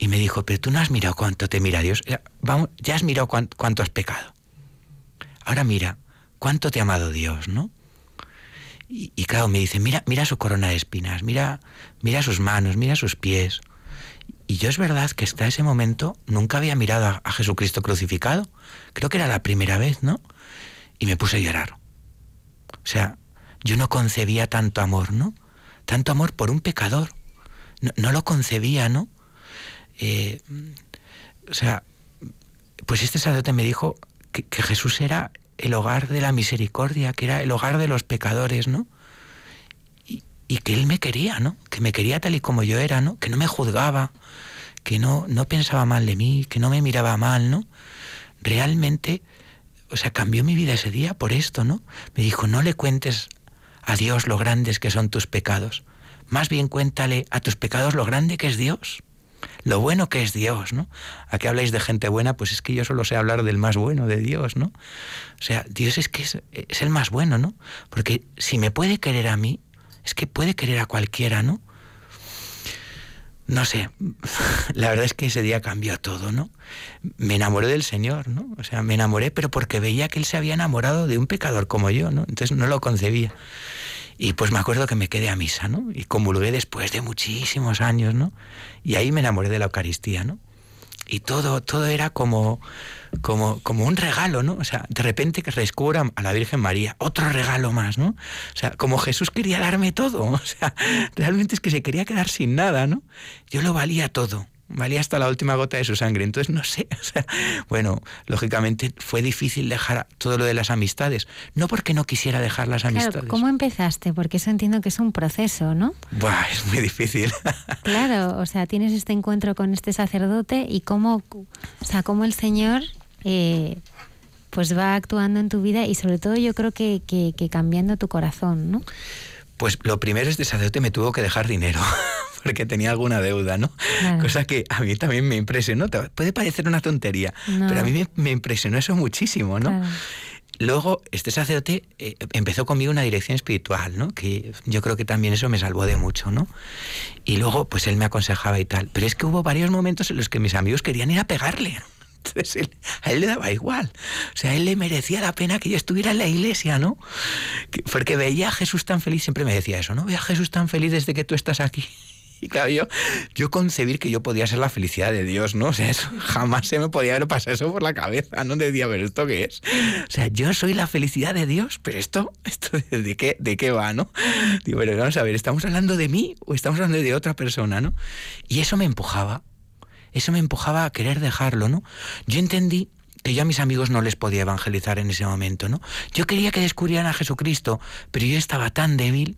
me dijo, pero tú no has mirado cuánto te mira Dios. Vamos, ya has mirado cuánto, has pecado. Ahora mira, cuánto te ha amado Dios, ¿no? Y, y, claro, me dice, mira, mira su corona de espinas, mira, mira sus manos, mira sus pies, y yo es verdad que hasta ese momento nunca había mirado a, Jesucristo crucificado. Creo que era la primera vez, ¿no? Y me puse a llorar. O sea, yo no concebía tanto amor, ¿no? Tanto amor por un pecador. No, lo concebía, ¿no? Eh, o sea, pues este sacerdote me dijo que, Jesús era el hogar de la misericordia, que era el hogar de los pecadores, ¿no? Y, y, que él me quería, ¿no? Que me quería tal y como yo era, ¿no? Que no me juzgaba, que no, no pensaba mal de mí, que no me miraba mal, ¿no? Realmente, o sea, cambió mi vida ese día por esto, ¿no? Me dijo, no le cuentes a Dios lo grandes que son tus pecados, más bien cuéntale a tus pecados lo grande que es Dios, lo bueno que es Dios, ¿no? ¿A qué habláis de gente buena? Pues es que yo solo sé hablar del más bueno, de Dios, ¿no? O sea, Dios es que es, es el más bueno, ¿no? Porque si me puede querer a mí, es que puede querer a cualquiera, ¿no? no sé, [LAUGHS] la verdad es que ese día cambió todo, ¿no? Me enamoré del Señor, ¿no? O sea, me enamoré, pero porque veía que Él se había enamorado de un pecador como yo, ¿no? Entonces no lo concebía. Y pues me acuerdo que me quedé a misa, ¿no? Y comulgué después de muchísimos años, ¿no? Y ahí me enamoré de la Eucaristía, ¿no? Y todo, todo era como, como, como un regalo, ¿no? O sea, de repente que descubran a la Virgen María, otro regalo más, ¿no? O sea, como Jesús quería darme todo, [LAUGHS] o sea, realmente es que se quería quedar sin nada, ¿no? Yo lo valía todo valía hasta la última gota de su sangre. Entonces, no sé, [LAUGHS] o sea, bueno, lógicamente fue difícil dejar todo lo de las amistades. No porque no quisiera dejar las amistades. ¿Cómo empezaste? Porque eso entiendo que es un proceso, ¿no? Buah, es muy difícil. [LAUGHS] claro, o sea, tienes este encuentro con este sacerdote y cómo, o sea, cómo el Señor... Eh, pues va actuando en tu vida y sobre todo yo creo que, que, que cambiando tu corazón, ¿no? Pues lo primero, este sacerdote me tuvo que dejar dinero, [LAUGHS] porque tenía alguna deuda, ¿no? Cosa que a mí también me impresionó. Puede parecer una tontería, pero a mí me, impresionó eso muchísimo, ¿no? Luego, este sacerdote eh, empezó conmigo una dirección espiritual, ¿no? Que yo creo que también eso me salvó de mucho, ¿no? Y luego, pues él me aconsejaba y tal. Pero es que hubo varios momentos en los que mis amigos querían ir a pegarle. Entonces a él le daba igual. O sea, a él le merecía la pena que yo estuviera en la iglesia, ¿no? porque veía a Jesús tan feliz, siempre me decía eso, ¿no? Ve a Jesús tan feliz desde que tú estás aquí. [LAUGHS] Y claro, yo, yo concebir que yo podía ser la felicidad de Dios, ¿no? O sea, eso, [LAUGHS] jamás se me podía haber pasado eso por la cabeza, ¿no? Decía, pero ¿esto qué es? O sea, yo soy la felicidad de Dios, pero esto, esto [LAUGHS] ¿de qué, de qué va, no? Digo, pero vamos a ver, ¿estamos hablando de mí o estamos hablando de otra persona, no? Y eso me empujaba, eso me empujaba a querer dejarlo, ¿no? Yo entendí que yo a mis amigos no les podía evangelizar en ese momento, ¿no? Yo quería que descubrieran a Jesucristo, pero yo estaba tan débil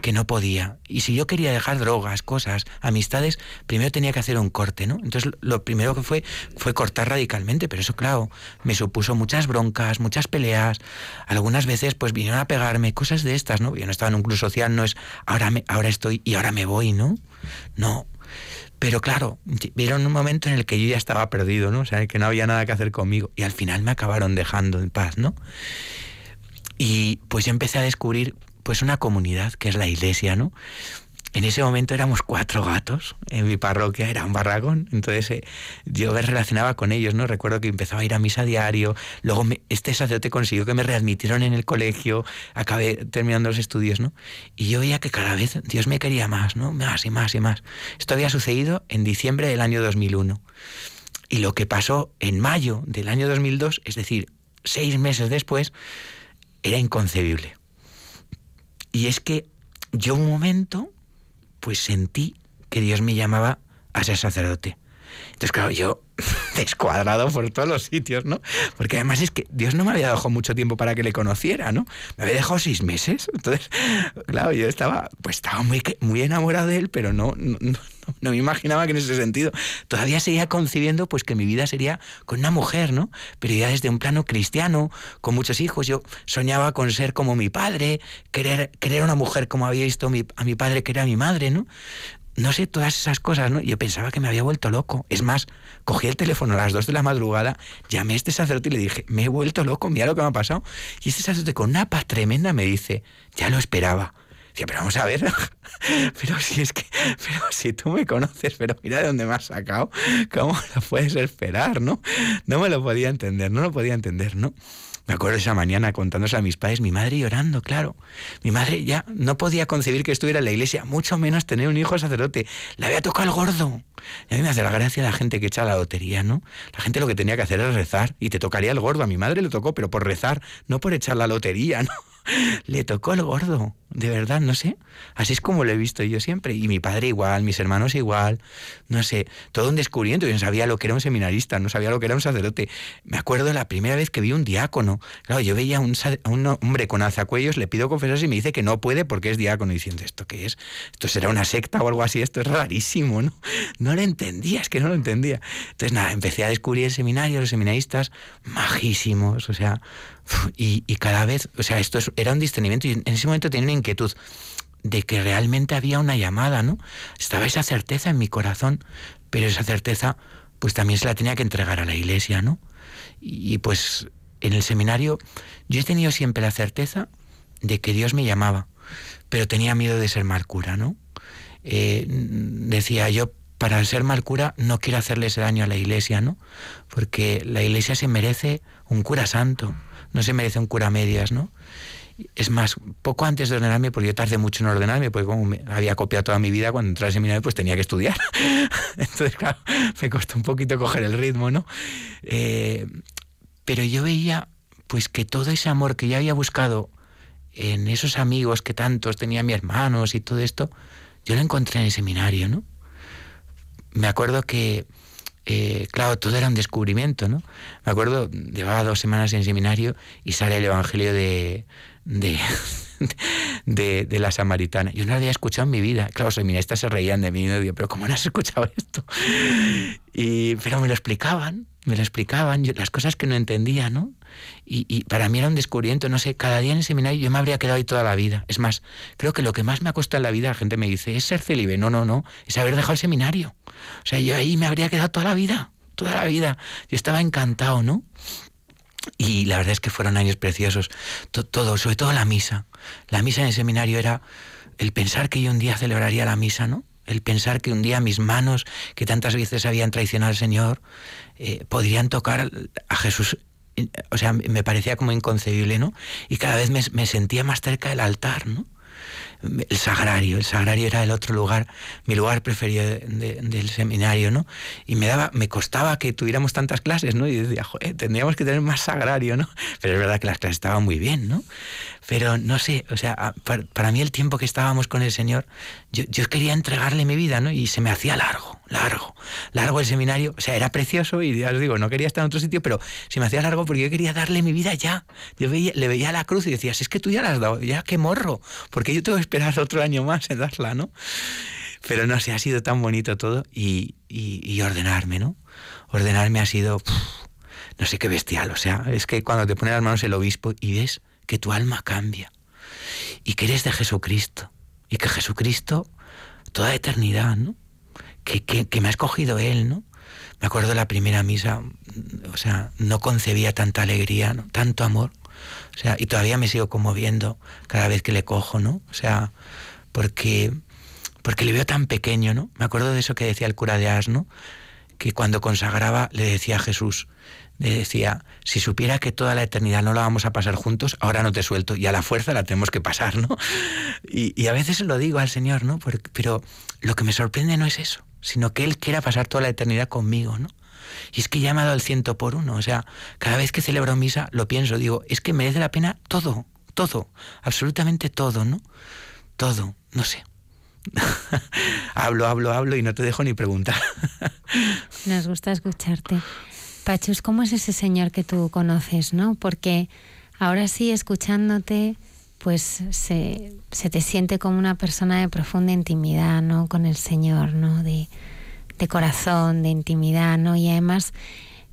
que no podía. Y si yo quería dejar drogas, cosas, amistades, primero tenía que hacer un corte, ¿no? Entonces lo primero que fue fue cortar radicalmente, pero eso claro, me supuso muchas broncas, muchas peleas, algunas veces pues vinieron a pegarme, cosas de estas, ¿no? Yo no estaba en un club social, no es ahora me, ahora estoy y ahora me voy, ¿no? No. Pero claro, vieron un momento en el que yo ya estaba perdido, ¿no? O sea, que no había nada que hacer conmigo. Y al final me acabaron dejando en paz, ¿no? Y pues yo empecé a descubrir pues una comunidad que es la iglesia, ¿no? En ese momento éramos cuatro gatos en mi parroquia, era un barragón, entonces eh, yo me relacionaba con ellos, ¿no? Recuerdo que empezaba a ir a misa diario, luego este sacerdote consiguió que me readmitieron en el colegio, acabé terminando los estudios, ¿no? Y yo veía que cada vez Dios me quería más, ¿no? Más y más y más. Esto había sucedido en diciembre del año 2001. Y lo que pasó en mayo del año 2002, es decir, seis meses después, era inconcebible. Y es que yo un momento, pues sentí que Dios me llamaba a ser sacerdote. Entonces, claro, yo [LAUGHS] descuadrado por todos los sitios, ¿no? Porque además es que Dios no me había dejado mucho tiempo para que le conociera, ¿no? Me había dejado seis meses. [LAUGHS] Entonces, claro, yo estaba, pues estaba muy, muy enamorado de él, pero no, no, no, me imaginaba que en ese sentido todavía seguía concibiendo pues que mi vida sería con una mujer, ¿no? Pero ya desde un plano cristiano, con muchos hijos. Yo soñaba con ser como mi padre, querer, querer una mujer como había visto a mi padre que era mi madre, ¿no? No sé, todas esas cosas, ¿no? Yo pensaba que me había vuelto loco. Es más, cogí el teléfono a las 2 de la madrugada, llamé a este sacerdote y le dije, me he vuelto loco, mira lo que me ha pasado. Y este sacerdote con una paz tremenda me dice, ya lo esperaba. Dice, pero vamos a ver, [LAUGHS] pero si es que, pero si tú me conoces, pero mira de dónde me has sacado, ¿cómo lo puedes esperar, no? No me lo podía entender, no lo podía entender, ¿no? Me acuerdo esa mañana contándose a mis padres, mi madre llorando, claro. Mi madre ya no podía concebir que estuviera en la iglesia, mucho menos tener un hijo sacerdote. Le había tocado el gordo. Y a mí me hace la gracia la gente que echa la lotería, ¿no? La gente lo que tenía que hacer es rezar y te tocaría el gordo. A mi madre le tocó, pero por rezar, no por echar la lotería, ¿no? Le tocó el gordo, de verdad, no sé. Así es como lo he visto yo siempre. Y mi padre igual, mis hermanos igual, no sé, todo un descubrimiento. Yo no sabía lo que era un seminarista, no sabía lo que era un sacerdote. Me acuerdo la primera vez que vi un diácono. Claro, yo veía a un, hombre con alzacuellos, le pido confesarse y me dice que no puede porque es diácono. Diciendo, ¿esto qué es? ¿Esto será una secta o algo así? Esto es rarísimo, ¿no? No lo entendía, es que no lo entendía. Entonces, nada, empecé a descubrir el seminario, los seminaristas, majísimos, o sea, y, cada vez, o sea, esto era un discernimiento y en ese momento tenía una inquietud de que realmente había una llamada, ¿no? Estaba esa certeza en mi corazón, pero esa certeza pues también se la tenía que entregar a la iglesia, ¿no? Y, pues en el seminario yo he tenido siempre la certeza de que Dios me llamaba, pero tenía miedo de ser mal cura, ¿no? Eh, decía yo, para ser mal cura no quiero hacerle ese daño a la iglesia, ¿no? Porque la iglesia se merece un cura santo, no se merece un cura medias, ¿no? Es más, poco antes de ordenarme, porque yo tardé mucho en ordenarme, porque como había copiado toda mi vida, cuando entré al seminario pues tenía que estudiar. [LAUGHS] Entonces, claro, me costó un poquito coger el ritmo, ¿no? Eh, pero yo veía pues que todo ese amor que yo había buscado en esos amigos que tantos tenía mis hermanos y todo esto, yo lo encontré en el seminario, ¿no? Me acuerdo que eh, claro, todo era un descubrimiento, ¿no? Me acuerdo, llevaba dos semanas en seminario y sale el Evangelio de, de, [LAUGHS] de, la samaritana. Yo no lo había escuchado en mi vida. Claro, los seminaristas se reían de mí y pero ¿cómo no has escuchado esto? [LAUGHS] Y, pero me lo explicaban, me lo explicaban, las cosas que no entendía, ¿no? Y, y, para mí era un descubrimiento, no sé, cada día en el seminario yo me habría quedado ahí toda la vida. Es más, creo que lo que más me ha costado en la vida, la gente me dice, es ser célibe. No, no, no, es haber dejado el seminario. O sea, yo ahí me habría quedado toda la vida, toda la vida. Yo estaba encantado, ¿no? Y la verdad es que fueron años preciosos. Todo, sobre todo la misa. La misa en el seminario era el pensar que yo un día celebraría la misa, ¿no? El pensar que un día mis manos, que tantas veces habían traicionado al Señor, eh, podrían tocar a Jesús o sea, me parecía como inconcebible, ¿no? Y cada vez me, me, sentía más cerca del altar, ¿no? El sagrario, el sagrario era el otro lugar, mi lugar preferido del seminario, ¿no? Y me daba, me costaba que tuviéramos tantas clases, ¿no? Y decía, joder, tendríamos que tener más sagrario, ¿no? Pero es verdad que las clases estaban muy bien, ¿no? Pero no sé, o sea, para, mí el tiempo que estábamos con el Señor, yo, yo quería entregarle mi vida, ¿no? Y se me hacía largo largo, largo el seminario, o sea, era precioso y ya os digo, no quería estar en otro sitio, pero se me hacía largo porque yo quería darle mi vida ya. Yo le veía la cruz y decía, es que tú ya la has dado, ya qué morro, porque yo tengo que esperar otro año más en darla, ¿no? Pero no sé, ha sido tan bonito todo y, ordenarme, ¿no? Ordenarme ha sido, no sé qué bestial, o sea, es que cuando te pone las manos el obispo y ves que tu alma cambia y que eres de Jesucristo y que Jesucristo, toda eternidad, ¿no? que, me ha escogido Él, ¿no? Me acuerdo de la primera misa, o sea, no concebía tanta alegría, ¿no? tanto amor. O sea, y todavía me sigo conmoviendo cada vez que le cojo, ¿no? O sea, porque, porque le veo tan pequeño, ¿no? Me acuerdo de eso que decía el cura de Asno, que cuando consagraba le decía a Jesús, le decía, si supiera que toda la eternidad no la vamos a pasar juntos, ahora no te suelto y a la fuerza la tenemos que pasar, ¿no? Y, y a veces lo digo al Señor, ¿no? pero lo que me sorprende no es eso sino que Él quiera pasar toda la eternidad conmigo, ¿no? Y es que ya me ha dado el ciento por uno, o sea, cada vez que celebro misa lo pienso, digo, es que merece la pena todo, todo, absolutamente todo, ¿no? Todo, no sé. [LAUGHS] hablo, hablo, hablo y no te dejo ni preguntar. Nos gusta escucharte. Pachus, ¿cómo es ese Señor que tú conoces, no? Porque ahora sí, escuchándote, pues se, te siente como una persona de profunda intimidad, ¿no? Con el Señor, ¿no? De, corazón, de intimidad, ¿no? Y además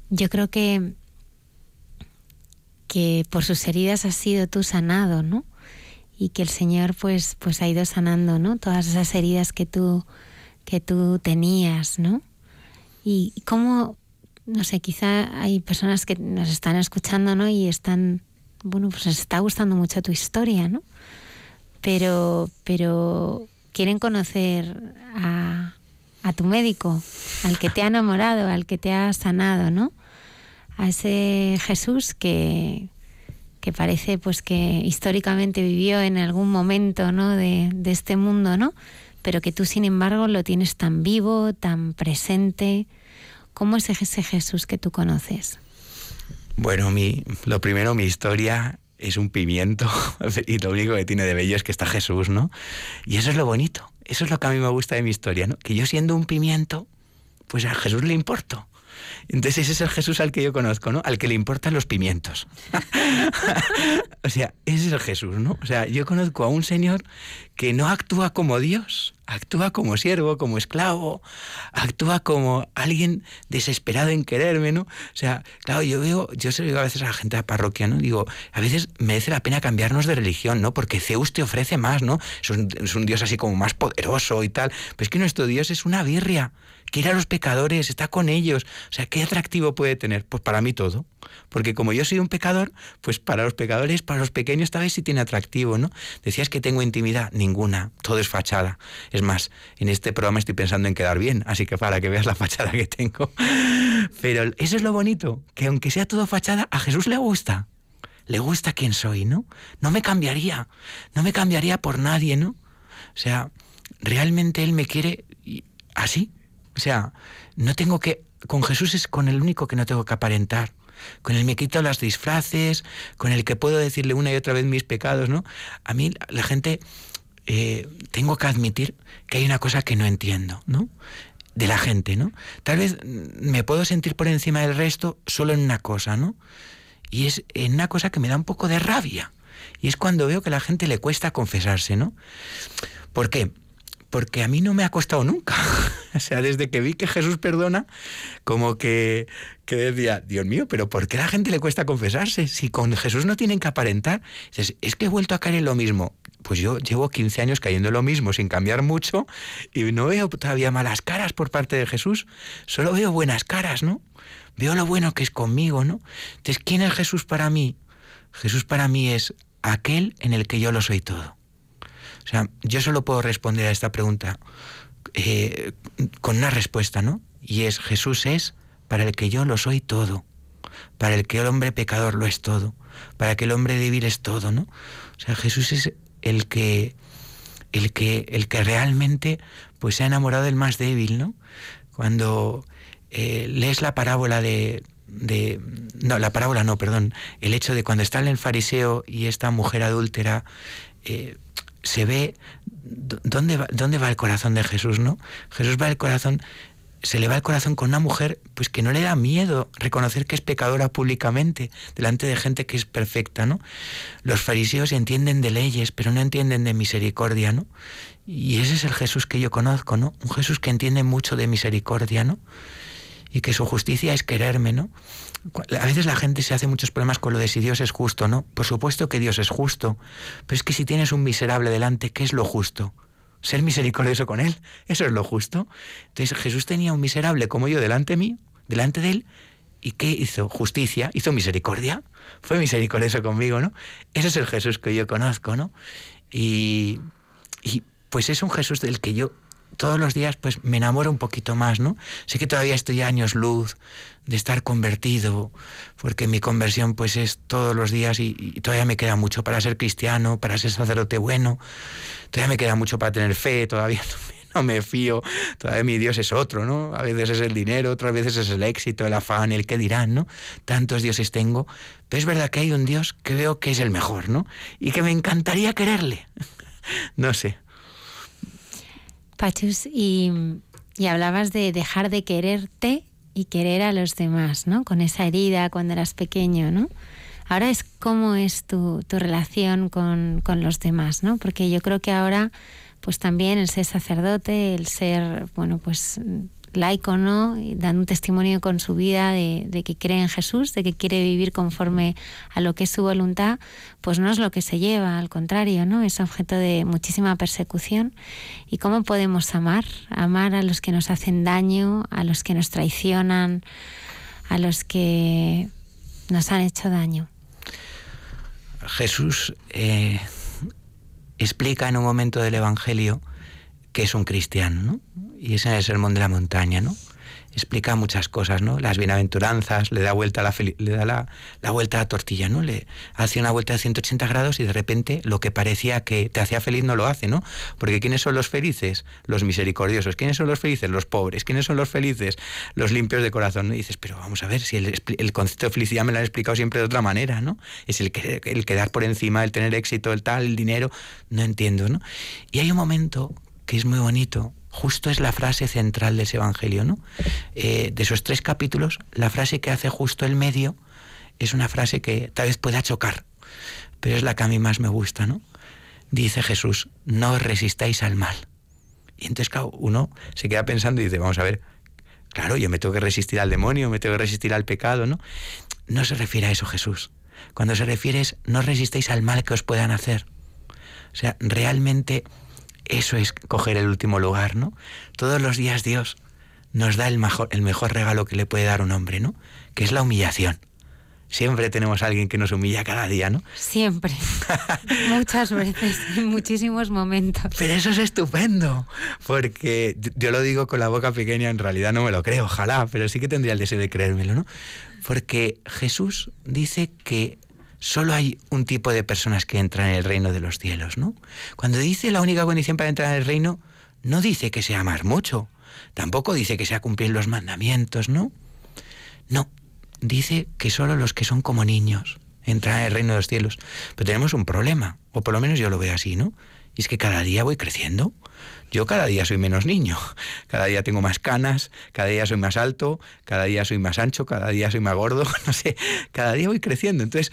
yo creo que, que por sus heridas has sido tú sanado, ¿no? Y que el Señor pues, pues ha ido sanando, ¿no? Todas esas heridas que tú, que tú tenías, ¿no? Y cómo, no sé, quizá hay personas que nos están escuchando, ¿no? Y están bueno, pues les está gustando mucho tu historia, ¿no? Pero, pero quieren conocer a, tu médico, al que te ha enamorado, al que te ha sanado, ¿no? A ese Jesús que, que parece pues que históricamente vivió en algún momento ¿no? de, de, este mundo, ¿no? Pero que tú, sin embargo, lo tienes tan vivo, tan presente. ¿Cómo es ese Jesús que tú conoces? Bueno, mi, lo primero, mi historia es un pimiento [LAUGHS] y lo único que tiene de bello es que está Jesús, ¿no? Y eso es lo bonito, eso es lo que a mí me gusta de mi historia, ¿no? Que yo siendo un pimiento, pues a Jesús le importo. Entonces ese es el Jesús al que yo conozco, ¿no? Al que le importan los pimientos. [LAUGHS] o sea, ese es el Jesús, ¿no? O sea, yo conozco a un Señor que no actúa como Dios, actúa como siervo, como esclavo, actúa como alguien desesperado en quererme, ¿no? O sea, claro, yo veo, yo se lo digo a veces a la gente de la parroquia, ¿no? Digo, a veces merece la pena cambiarnos de religión, ¿no? Porque Zeus te ofrece más, ¿no? Es un, es un Dios así como más poderoso y tal. Pero es que nuestro Dios es una birria quiere a los pecadores, está con ellos. O sea, ¿qué atractivo puede tener? Pues para mí todo. Porque como yo soy un pecador, pues para los pecadores, para los pequeños, tal vez sí tiene atractivo, ¿no? Decías que tengo intimidad, ninguna, todo es fachada. Es más, en este programa estoy pensando en quedar bien, así que para que veas la [LAUGHS] fachada que tengo. Pero eso es lo bonito, que aunque sea todo fachada, a Jesús le gusta. Le gusta quién soy, ¿no? No me cambiaría, no me cambiaría por nadie, ¿no? O sea, realmente Él me quiere así, o sea, no tengo que... Con Jesús es con el único que no tengo que aparentar. Con el me quito las disfraces, con el que puedo decirle una y otra vez mis pecados, ¿no? A mí la gente... Eh, tengo que admitir que hay una cosa que no entiendo, ¿no? De la gente, ¿no? Tal vez me puedo sentir por encima del resto solo en una cosa, ¿no? Y es en una cosa que me da un poco de rabia. Y es cuando veo que a la gente le cuesta confesarse, ¿no? ¿Por qué? Porque a mí no me ha costado nunca. [LAUGHS] o sea, desde que vi que Jesús perdona, como que, que decía, Dios mío, pero ¿por qué a la gente le cuesta confesarse? Si con Jesús no tienen que aparentar. Dices, es que he vuelto a caer en lo mismo. Pues yo llevo 15 años cayendo en lo mismo sin cambiar mucho y no veo todavía malas caras por parte de Jesús, solo veo buenas caras, ¿no? Veo lo bueno que es conmigo, ¿no? Entonces, ¿quién es Jesús para mí? Jesús para mí es aquel en el que yo lo soy todo. O sea, yo solo puedo responder a esta pregunta eh, con una respuesta, ¿no? Y es, Jesús es para el que yo lo soy todo, para el que el hombre pecador lo es todo, para que el hombre débil es todo, ¿no? O sea, Jesús es el que, el que, el que realmente pues se ha enamorado del más débil, ¿no? Cuando eh, lees la parábola de, No, la parábola no, perdón. El hecho de cuando está el fariseo y esta mujer adúltera, eh, se ve dónde va, dónde va el corazón de Jesús, ¿no? Jesús va el corazón se le va el corazón con una mujer pues que no le da miedo reconocer que es pecadora públicamente delante de gente que es perfecta, ¿no? Los fariseos entienden de leyes, pero no entienden de misericordia, ¿no? Y ese es el Jesús que yo conozco, ¿no? Un Jesús que entiende mucho de misericordia, ¿no? Y que su justicia es quererme, ¿no? A veces la gente se hace muchos problemas con lo de si Dios es justo, ¿no? Por supuesto que Dios es justo, pero es que si tienes un miserable delante, ¿qué es lo justo? ser misericordioso con él. Eso es lo justo. Entonces Jesús tenía un miserable como yo delante de mí, delante de él, ¿y qué hizo? Justicia, hizo misericordia. Fue misericordioso conmigo, ¿no? Ese es el Jesús que yo conozco, ¿no? Y, y pues es un Jesús del que yo todos los días pues me enamoro un poquito más, ¿no? Sé que todavía estoy años luz de estar convertido, porque mi conversión pues es todos los días y, todavía me queda mucho para ser cristiano, para ser sacerdote bueno, todavía me queda mucho para tener fe, todavía [LAUGHS] no me, fío, todavía mi Dios es otro, ¿no? A veces es el dinero, otras veces es el éxito, el afán, el que dirán, ¿no? Tantos dioses tengo, pero es verdad que hay un Dios que veo que es el mejor, ¿no? Y que me encantaría quererle. [LAUGHS] no sé. Pachus, y, hablabas de dejar de quererte y querer a los demás, ¿no? Con esa herida cuando eras pequeño, ¿no? Ahora es cómo es tu, relación con, con, los demás, ¿no? Porque yo creo que ahora, pues también el ser sacerdote, el ser, bueno, pues laico, ¿no? dando un testimonio con su vida de, que cree en Jesús, de que quiere vivir conforme a lo que es su voluntad, pues no es lo que se lleva, al contrario, ¿no? Es objeto de muchísima persecución. ¿Y cómo podemos amar? Amar a los que nos hacen daño, a los que nos traicionan, a los que nos han hecho daño. Jesús eh, explica en un momento del Evangelio que es un cristiano, ¿no? y ese es el sermón de la montaña, ¿no? Explica muchas cosas, ¿no? Las bienaventuranzas, le da vuelta la le da la, vuelta a la tortilla, ¿no? Le hace una vuelta de 180 grados y de repente lo que parecía que te hacía feliz no lo hace, ¿no? Porque ¿quiénes son los felices? Los misericordiosos. ¿Quiénes son los felices? Los pobres. ¿Quiénes son los felices? Los limpios de corazón. Y dices, pero vamos a ver, si el, el, concepto de felicidad me lo han explicado siempre de otra manera, ¿no? Es el, que, el quedar por encima, el tener éxito, el tal, el dinero. No entiendo, ¿no? Y hay un momento que es muy bonito, justo es la frase central de ese Evangelio, ¿no? Eh, de esos tres capítulos, la frase que hace justo el medio es una frase que tal vez pueda chocar, pero es la que a mí más me gusta, ¿no? Dice Jesús, no resistáis al mal. Y entonces, claro, uno se queda pensando y dice, vamos a ver, claro, yo me tengo que resistir al demonio, me tengo que resistir al pecado, ¿no? No se refiere a eso Jesús. Cuando se refiere es, no resistáis al mal que os puedan hacer. O sea, realmente eso es coger el último lugar, ¿no? Todos los días Dios nos da el mejor, el mejor regalo que le puede dar un hombre, ¿no? Que es la humillación. Siempre tenemos a alguien que nos humilla cada día, ¿no? Siempre. [LAUGHS] Muchas veces, en muchísimos momentos. Pero eso es estupendo, porque yo lo digo con la boca pequeña, en realidad no me lo creo, ojalá, pero sí que tendría el deseo de creérmelo, ¿no? Porque Jesús dice que solo hay un tipo de personas que entran en el reino de los cielos, ¿no? Cuando dice la única condición para entrar en el reino, no dice que sea amar mucho, tampoco dice que sea cumplir los mandamientos, ¿no? No, dice que solo los que son como niños entran en el reino de los cielos. Pero tenemos un problema, o por lo menos yo lo veo así, ¿no? Y es que cada día voy creciendo. Yo cada día soy menos niño, [LAUGHS] cada día tengo más canas, cada día soy más alto, cada día soy más ancho, cada día soy más gordo, [LAUGHS] no sé, cada día voy creciendo. Entonces,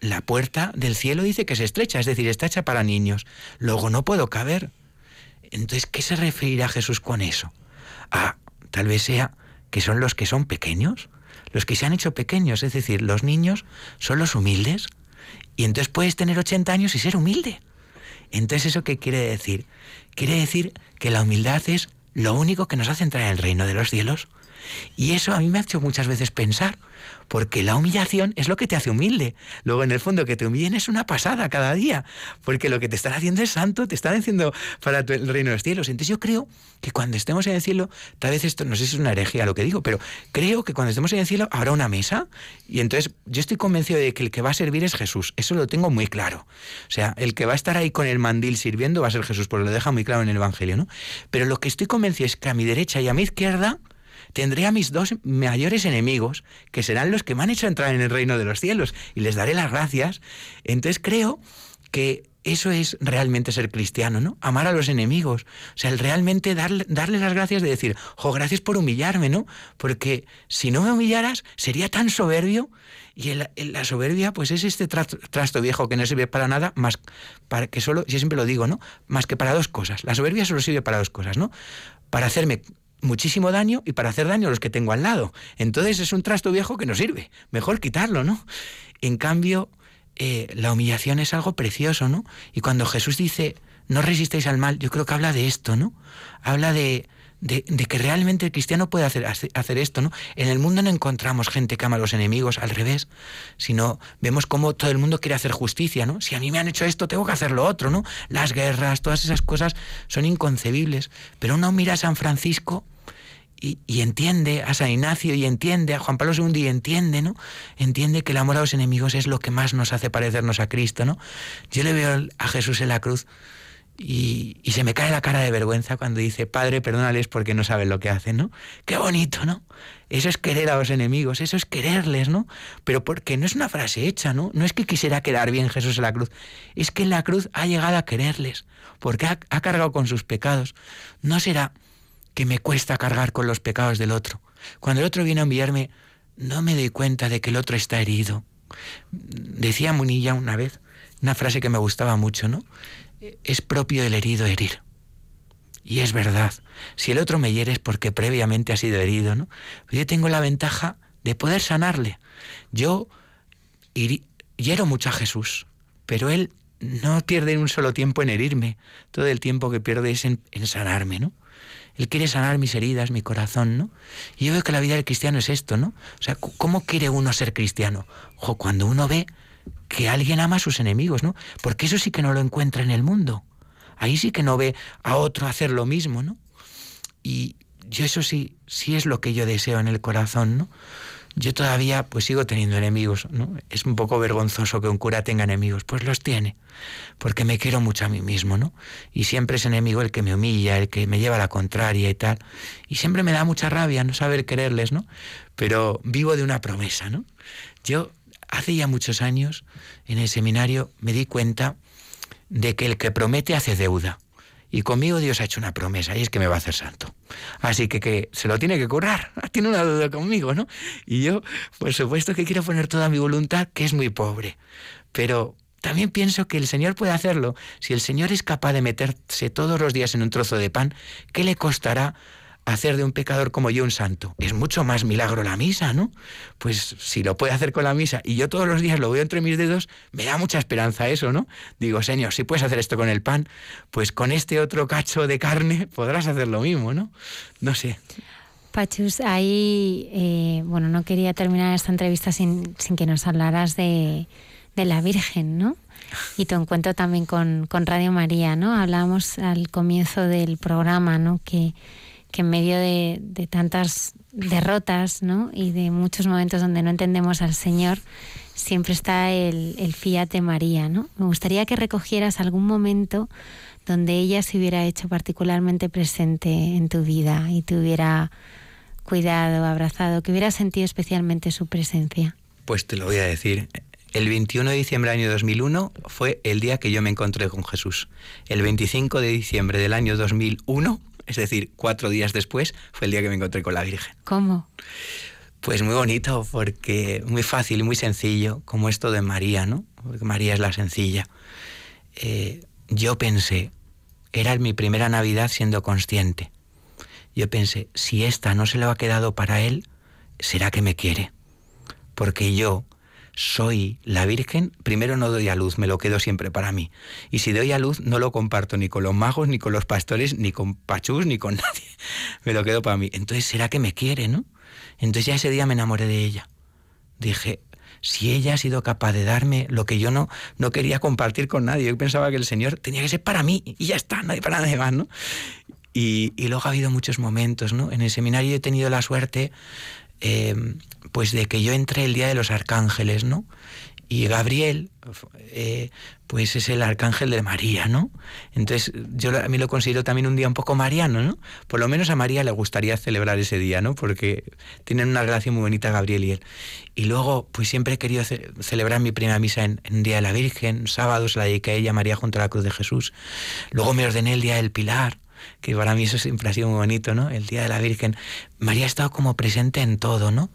la puerta del cielo dice que se estrecha, es decir, está hecha para niños. Luego no puedo caber. Entonces, ¿qué se referirá Jesús con eso? Ah, tal vez sea que son los que son pequeños, los que se han hecho pequeños, es decir, los niños son los humildes. Y entonces puedes tener 80 años y ser humilde. Entonces, ¿eso qué quiere decir? Quiere decir que la humildad es lo único que nos hace entrar en el reino de los cielos. Y eso a mí me ha hecho muchas veces pensar, porque la humillación es lo que te hace humilde. Luego, en el fondo, que te humillen es una pasada cada día, porque lo que te están haciendo es santo, te están haciendo para el reino de los cielos. Entonces yo creo que cuando estemos en el cielo, tal vez esto, no sé si es una herejía lo que digo, pero creo que cuando estemos en el cielo habrá una mesa y entonces yo estoy convencido de que el que va a servir es Jesús. Eso lo tengo muy claro. O sea, el que va a estar ahí con el mandil sirviendo va a ser Jesús, porque lo deja muy claro en el Evangelio, ¿no? Pero lo que estoy convencido es que a mi derecha y a mi izquierda tendré a mis dos mayores enemigos, que serán los que me han hecho entrar en el reino de los cielos, y les daré las gracias. Entonces creo que eso es realmente ser cristiano, ¿no? Amar a los enemigos. O sea, el realmente darle, darle las gracias de decir, jo, gracias por humillarme, ¿no? Porque si no me humillaras, sería tan soberbio. Y la soberbia, pues es este trasto, viejo que no sirve para nada, más para que solo, yo siempre lo digo, ¿no? Más que para dos cosas. La soberbia solo sirve para dos cosas, ¿no? Para hacerme muchísimo daño y para hacer daño a los que tengo al lado. Entonces es un trasto viejo que no sirve. Mejor quitarlo, ¿no? En cambio, eh, la humillación es algo precioso, ¿no? Y cuando Jesús dice, no resistéis al mal, yo creo que habla de esto, ¿no? Habla de, de, que realmente el cristiano puede hacer, hacer, esto, ¿no? En el mundo no encontramos gente que ama a los enemigos, al revés, sino vemos cómo todo el mundo quiere hacer justicia, ¿no? Si a mí me han hecho esto, tengo que hacer lo otro, ¿no? Las guerras, todas esas cosas son inconcebibles, pero uno mira a San Francisco y, entiende a San Ignacio y entiende a Juan Pablo II y entiende, ¿no? Entiende que el amor a los enemigos es lo que más nos hace parecernos a Cristo, ¿no? Yo le veo a Jesús en la cruz y, se me cae la cara de vergüenza cuando dice, Padre, perdónales porque no saben lo que hacen, ¿no? Qué bonito, ¿no? Eso es querer a los enemigos, eso es quererles, ¿no? Pero porque no es una frase hecha, ¿no? No es que quisiera quedar bien Jesús en la cruz, es que en la cruz ha llegado a quererles, porque ha, ha cargado con sus pecados. No será que me cuesta cargar con los pecados del otro. Cuando el otro viene a enviarme, no me doy cuenta de que el otro está herido. Decía Munilla una vez, una frase que me gustaba mucho, ¿no? Es propio del herido herir. Y es verdad. Si el otro me hiere es porque previamente ha sido herido, ¿no? Pero yo tengo la ventaja de poder sanarle. Yo hiero mucho a Jesús, pero él no pierde un solo tiempo en herirme. Todo el tiempo que pierde es en, en sanarme, ¿no? Él quiere sanar mis heridas, mi corazón, ¿no? Y yo veo que la vida del cristiano es esto, ¿no? O sea, ¿cómo quiere uno ser cristiano? Ojo, cuando uno ve que alguien ama a sus enemigos, ¿no? Porque eso sí que no lo encuentra en el mundo. Ahí sí que no ve a otro hacer lo mismo, ¿no? Y yo eso sí, sí es lo que yo deseo en el corazón, ¿no? yo todavía pues sigo teniendo enemigos, ¿no? Es un poco vergonzoso que un cura tenga enemigos, pues los tiene, porque me quiero mucho a mí mismo, ¿no? Y siempre es enemigo el que me humilla, el que me lleva a la contraria y tal. Y siempre me da mucha rabia no saber quererles, ¿no? Pero vivo de una promesa, ¿no? Yo hace ya muchos años en el seminario me di cuenta de que el que promete hace deuda. Y conmigo Dios ha hecho una promesa y es que me va a hacer santo. Así que, que se lo tiene que currar. [LAUGHS] Tiene una duda conmigo, ¿no? Y yo, por supuesto que quiero poner toda mi voluntad, que es muy pobre. Pero también pienso que el Señor puede hacerlo. Si el Señor es capaz de meterse todos los días en un trozo de pan, ¿qué le costará hacer de un pecador como yo un santo. Es mucho más milagro la misa, ¿no? Pues si lo puede hacer con la misa y yo todos los días lo veo entre mis dedos, me da mucha esperanza eso, ¿no? Digo, Señor, si puedes hacer esto con el pan, pues con este otro cacho de carne [LAUGHS] podrás hacer lo mismo, ¿no? No sé. Pachus, ahí, eh, bueno, no quería terminar esta entrevista sin, sin que nos hablaras de, de la Virgen, ¿no? Y tu encuentro también con, con Radio María, ¿no? Hablábamos al comienzo del programa, ¿no? Que que en medio de, tantas derrotas ¿no? y de muchos momentos donde no entendemos al Señor, siempre está el, fiat María. ¿no? Me gustaría que recogieras algún momento donde ella se hubiera hecho particularmente presente en tu vida y te hubiera cuidado, abrazado, que hubiera sentido especialmente su presencia. Pues te lo voy a decir. El 21 de diciembre del año 2001 fue el día que yo me encontré con Jesús. El 25 de diciembre del año 2001 es decir, cuatro días después fue el día que me encontré con la Virgen. ¿Cómo? Pues muy bonito, porque muy fácil y muy sencillo, como esto de María, ¿no? Porque María es la sencilla. Eh, yo pensé, era mi primera Navidad siendo consciente. Yo pensé, si esta no se le ha quedado para él, será que me quiere. Porque yo, soy la Virgen, primero no doy a luz, me lo quedo siempre para mí. Y si doy a luz, no lo comparto ni con los magos, ni con los pastores, ni con Pachús, ni con [LAUGHS] nadie. me lo quedo para mí. Entonces, ¿será que me quiere, no? Entonces ya ese día me enamoré de ella. Dije, si ella ha sido capaz de darme lo que yo no, no quería compartir con nadie, yo pensaba que el Señor tenía que ser para mí y ya está, nadie para nadie más, ¿no? Y, luego ha habido muchos momentos, ¿no? En el seminario he tenido la suerte, eh, pues de que yo entré el día de los arcángeles, ¿no? Y Gabriel, eh, pues es el arcángel de María, ¿no? Entonces yo a mí lo considero también un día un poco mariano, ¿no? Por lo menos a María le gustaría celebrar ese día, ¿no? Porque tienen una relación muy bonita Gabriel y él. Y luego, pues siempre he querido celebrar mi primera misa en, en, Día de la Virgen, sábado se la dediqué a ella, María, junto a la cruz de Jesús. Luego me ordené el Día del Pilar, que para mí eso siempre ha sido muy bonito, ¿no? El Día de la Virgen. María ha estado como presente en todo, ¿no?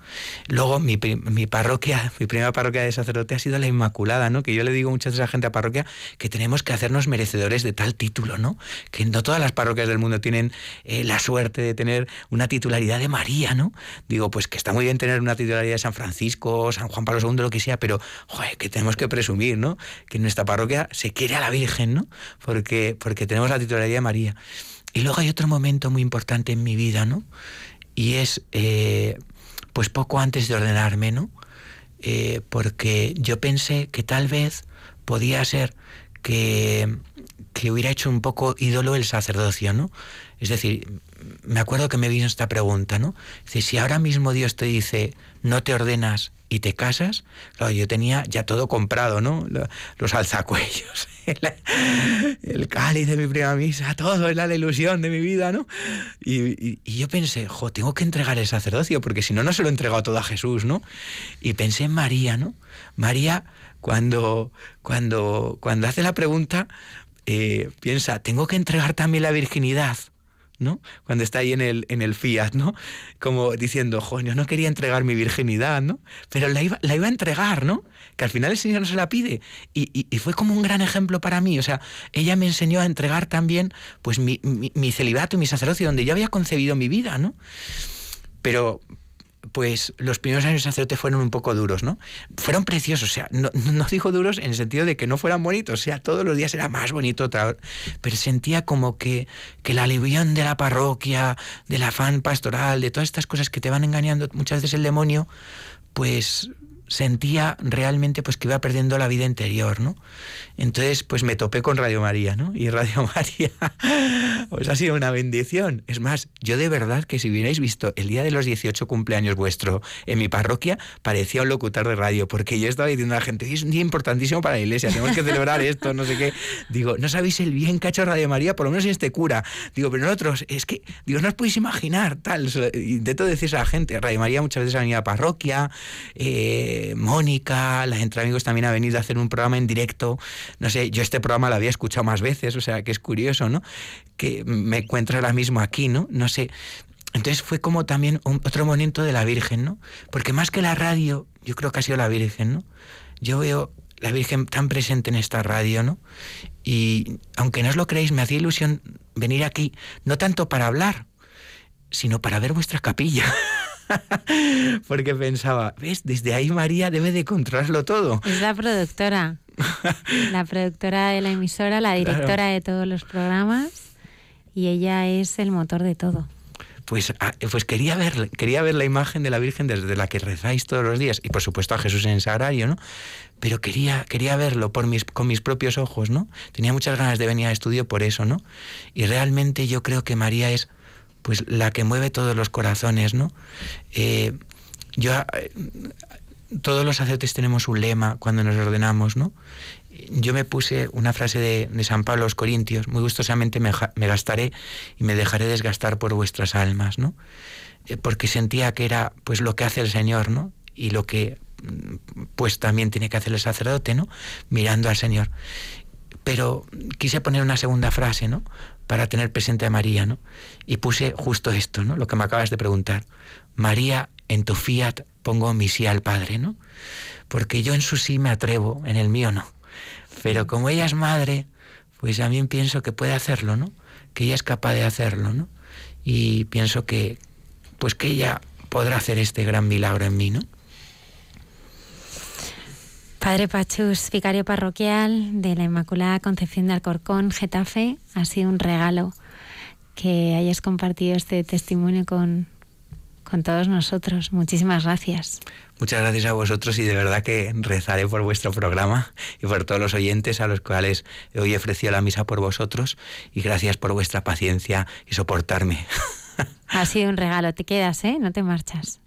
Luego mi, mi parroquia, mi primera parroquia de sacerdote ha sido la Inmaculada, ¿no? Que yo le digo muchas veces a gente a parroquia que tenemos que hacernos merecedores de tal título, ¿no? Que no todas las parroquias del mundo tienen eh, la suerte de tener una titularidad de María, ¿no? Digo, pues que está muy bien tener una titularidad de San Francisco, San Juan Pablo II, lo que sea, pero, joder, que tenemos que presumir, ¿no? Que en nuestra parroquia se quiere a la Virgen, ¿no? Porque, porque tenemos la titularidad de María. Y luego hay otro momento muy importante en mi vida, ¿no? Y es, eh, pues poco antes de ordenarme, ¿no? Eh, porque yo pensé que tal vez podía ser que, que hubiera hecho un poco ídolo el sacerdocio, ¿no? Es decir, me acuerdo que me vino esta pregunta, ¿no? Dice, si ahora mismo Dios te dice, no te ordenas y te casas, claro, yo tenía ya todo comprado, ¿no? Los alzacuellos, [LAUGHS] el, cáliz de mi primera misa, todo era la ilusión de mi vida, ¿no? Y, yo pensé, jo, tengo que entregar el sacerdocio, porque si no, no se lo he entregado todo a Jesús, ¿no? Y pensé en María, ¿no? María, cuando, cuando, cuando hace la pregunta, eh, piensa, tengo que entregar también la virginidad. ¿No? Cuando está ahí en el, en el Fiat, ¿no? Como diciendo, yo no quería entregar mi virginidad, ¿no? Pero la iba, la iba a entregar, ¿no? Que al final el Señor no se la pide. Y, fue como un gran ejemplo para mí. O sea, ella me enseñó a entregar también pues mi, mi, mi celibato, mi sacerdocio, donde yo había concebido mi vida, ¿no? Pero, pues los primeros años de sacerdote fueron un poco duros, ¿no? Fueron preciosos, o sea, no, digo duros en el sentido de que no fueran bonitos, o sea, todos los días era más bonito, pero sentía como que, que la alivión de la parroquia, del afán pastoral, de todas estas cosas que te van engañando muchas veces el demonio, pues sentía realmente pues que iba perdiendo la vida interior, ¿no? Entonces, pues me topé con Radio María, ¿no? Y Radio [LAUGHS] María pues ha sido una bendición. Es más, yo de verdad que si hubierais visto el día de los 18 cumpleaños vuestro en mi parroquia, parecía un locutor de radio, porque yo estaba diciendo a la gente, es un día importantísimo para la iglesia, tenemos que celebrar esto, no sé qué. Digo, no sabéis el bien que ha hecho Radio María, por lo menos en este cura. Digo, pero nosotros, es que, digo, no os podéis imaginar, tal. Intento decir a la gente, Radio María muchas veces ha venido a parroquia, eh, Mónica, la gente amigos también ha venido a hacer un programa en directo no sé, yo este programa lo había escuchado más veces, o sea, que es curioso, ¿no? Que me encuentro ahora mismo aquí, ¿no? No sé. Entonces fue como también otro momento de la Virgen, ¿no? Porque más que la radio, yo creo que ha sido la Virgen, ¿no? Yo veo la Virgen tan presente en esta radio, ¿no? Y aunque no os lo creéis, me hacía ilusión venir aquí, no tanto para hablar, sino para ver vuestra capilla. [LAUGHS] [LAUGHS] Porque pensaba, ¿ves? Desde ahí María debe de controlarlo todo. Es la productora. [LAUGHS] la productora de la emisora, la directora de todos los programas y ella es el motor de todo. Pues, ah, pues quería ver, quería ver la imagen de la Virgen desde la que rezáis todos los días y por supuesto a Jesús en el sagrario, ¿no? Pero quería, quería verlo por mis, con mis propios ojos, ¿no? Tenía muchas ganas de venir al estudio por eso, ¿no? Y realmente yo creo que María es pues la que mueve todos los corazones, ¿no? Eh, yo eh, todos los sacerdotes tenemos un lema cuando nos ordenamos, ¿no? Yo me puse una frase de, San Pablo a los Corintios, muy gustosamente me, gastaré y me dejaré desgastar por vuestras almas, ¿no? Eh, porque sentía que era pues lo que hace el Señor, ¿no? Y lo que pues también tiene que hacer el sacerdote, ¿no? Mirando al Señor. Pero quise poner una segunda frase, ¿no? Para tener presente a María, ¿no? Y puse justo esto, ¿no? Lo que me acabas de preguntar. María, en tu fiat pongo mi sí al Padre, ¿no? Porque yo en su sí me atrevo, en el mío no. Pero como ella es madre, pues también pienso que puede hacerlo, ¿no? Que ella es capaz de hacerlo, ¿no? Y pienso que, pues que ella podrá hacer este gran milagro en mí, ¿no? Padre Pachus, vicario parroquial de la Inmaculada Concepción de Alcorcón, Getafe, ha sido un regalo que hayas compartido este testimonio con, con todos nosotros. Muchísimas gracias. Muchas gracias a vosotros y de verdad que rezaré por vuestro programa y por todos los oyentes a los cuales hoy he ofrecido la misa por vosotros y gracias por vuestra paciencia y soportarme. [LAUGHS] Ha sido un regalo, te quedas, ¿eh? No te marchas.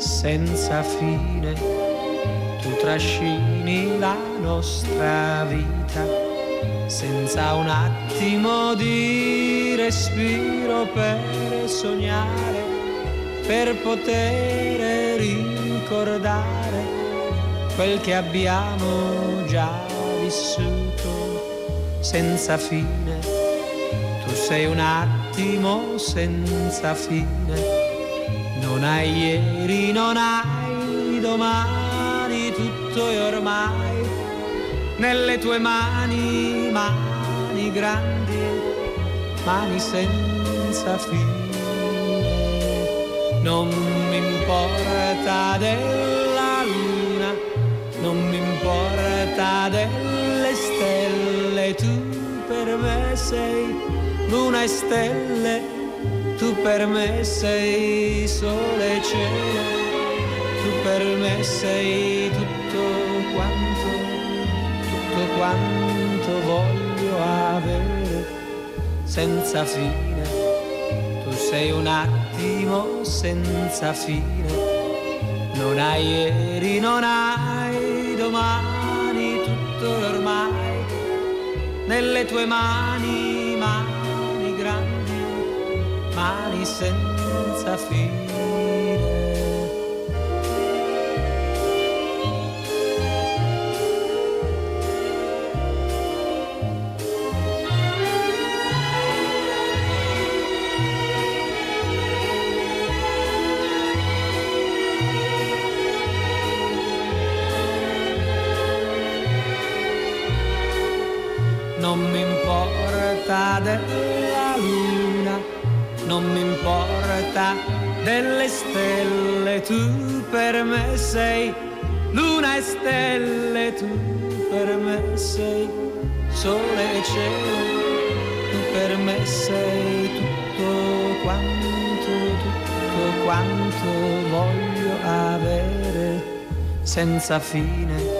Senza fine, tu trascini la nostra vita, senza un attimo di respiro per sognare, per poter ricordare quel che abbiamo già vissuto, senza fine. Tu sei un attimo senza fine non hai ieri, non hai domani, tutto è ormai nelle tue mani, mani grandi, mani senza fine. Non mi importa della luna, non mi importa delle stelle, tu per me sei luna e stelle tu per me sei sole e cielo, tu per me sei tutto quanto, tutto quanto voglio avere senza fine. Tu sei un attimo senza fine, non hai ieri, non hai domani, tutto ormai nelle tue mani, mani senza fine. Importa delle stelle, tu per me sei luna e stelle, tu per me sei sole e cielo, tu per me sei tutto quanto, tutto quanto voglio avere senza fine.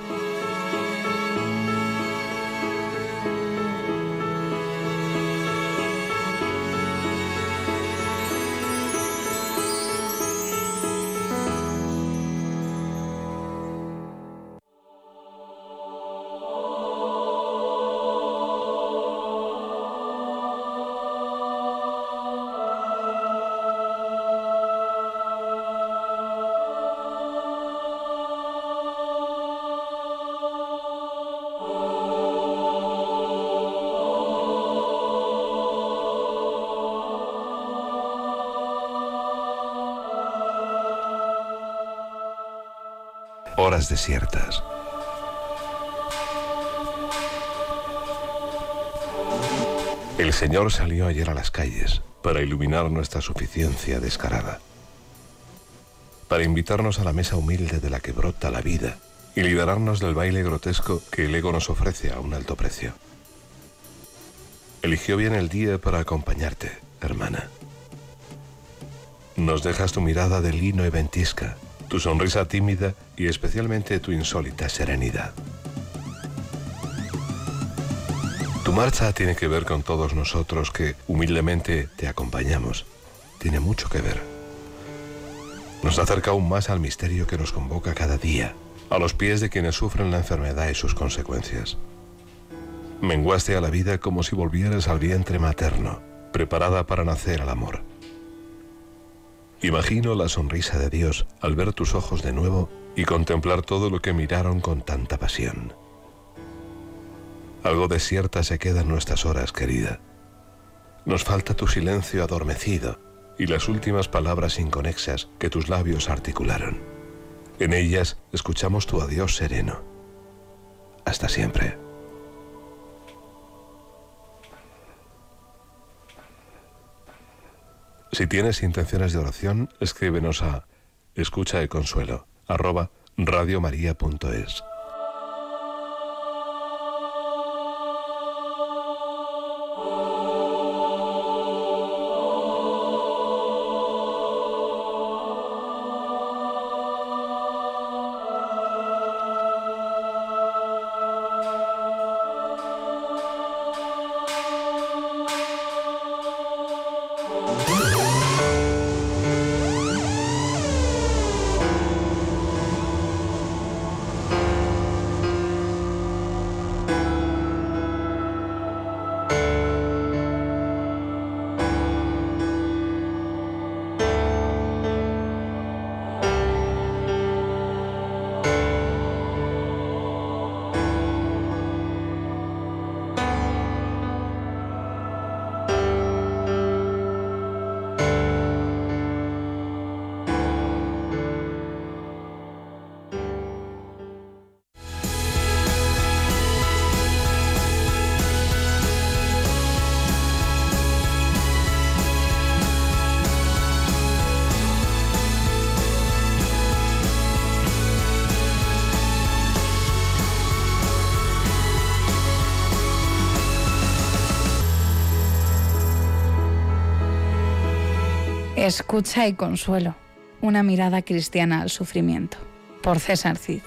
Desiertas. El Señor salió ayer a las calles para iluminar nuestra suficiencia descarada, para invitarnos a la mesa humilde de la que brota la vida y liberarnos del baile grotesco que el ego nos ofrece a un alto precio. Eligió bien el día para acompañarte, hermana. Nos dejas tu mirada de lino y ventisca, tu sonrisa tímida y especialmente tu insólita serenidad. Tu marcha tiene que ver con todos nosotros que humildemente te acompañamos. Tiene mucho que ver. Nos acerca aún más al misterio que nos convoca cada día, a los pies de quienes sufren la enfermedad y sus consecuencias. Menguaste a la vida como si volvieras al vientre materno, preparada para nacer al amor. Imagino la sonrisa de Dios al ver tus ojos de nuevo y contemplar todo lo que miraron con tanta pasión. Algo desierta se queda en nuestras horas, querida. Nos falta tu silencio adormecido y las últimas palabras inconexas que tus labios articularon. En ellas escuchamos tu adiós sereno. Hasta siempre. Si tienes intenciones de oración, escríbenos a escucha de consuelo arroba radiomaria.es. Escucha y consuelo. Una mirada cristiana al sufrimiento. Por César Cid.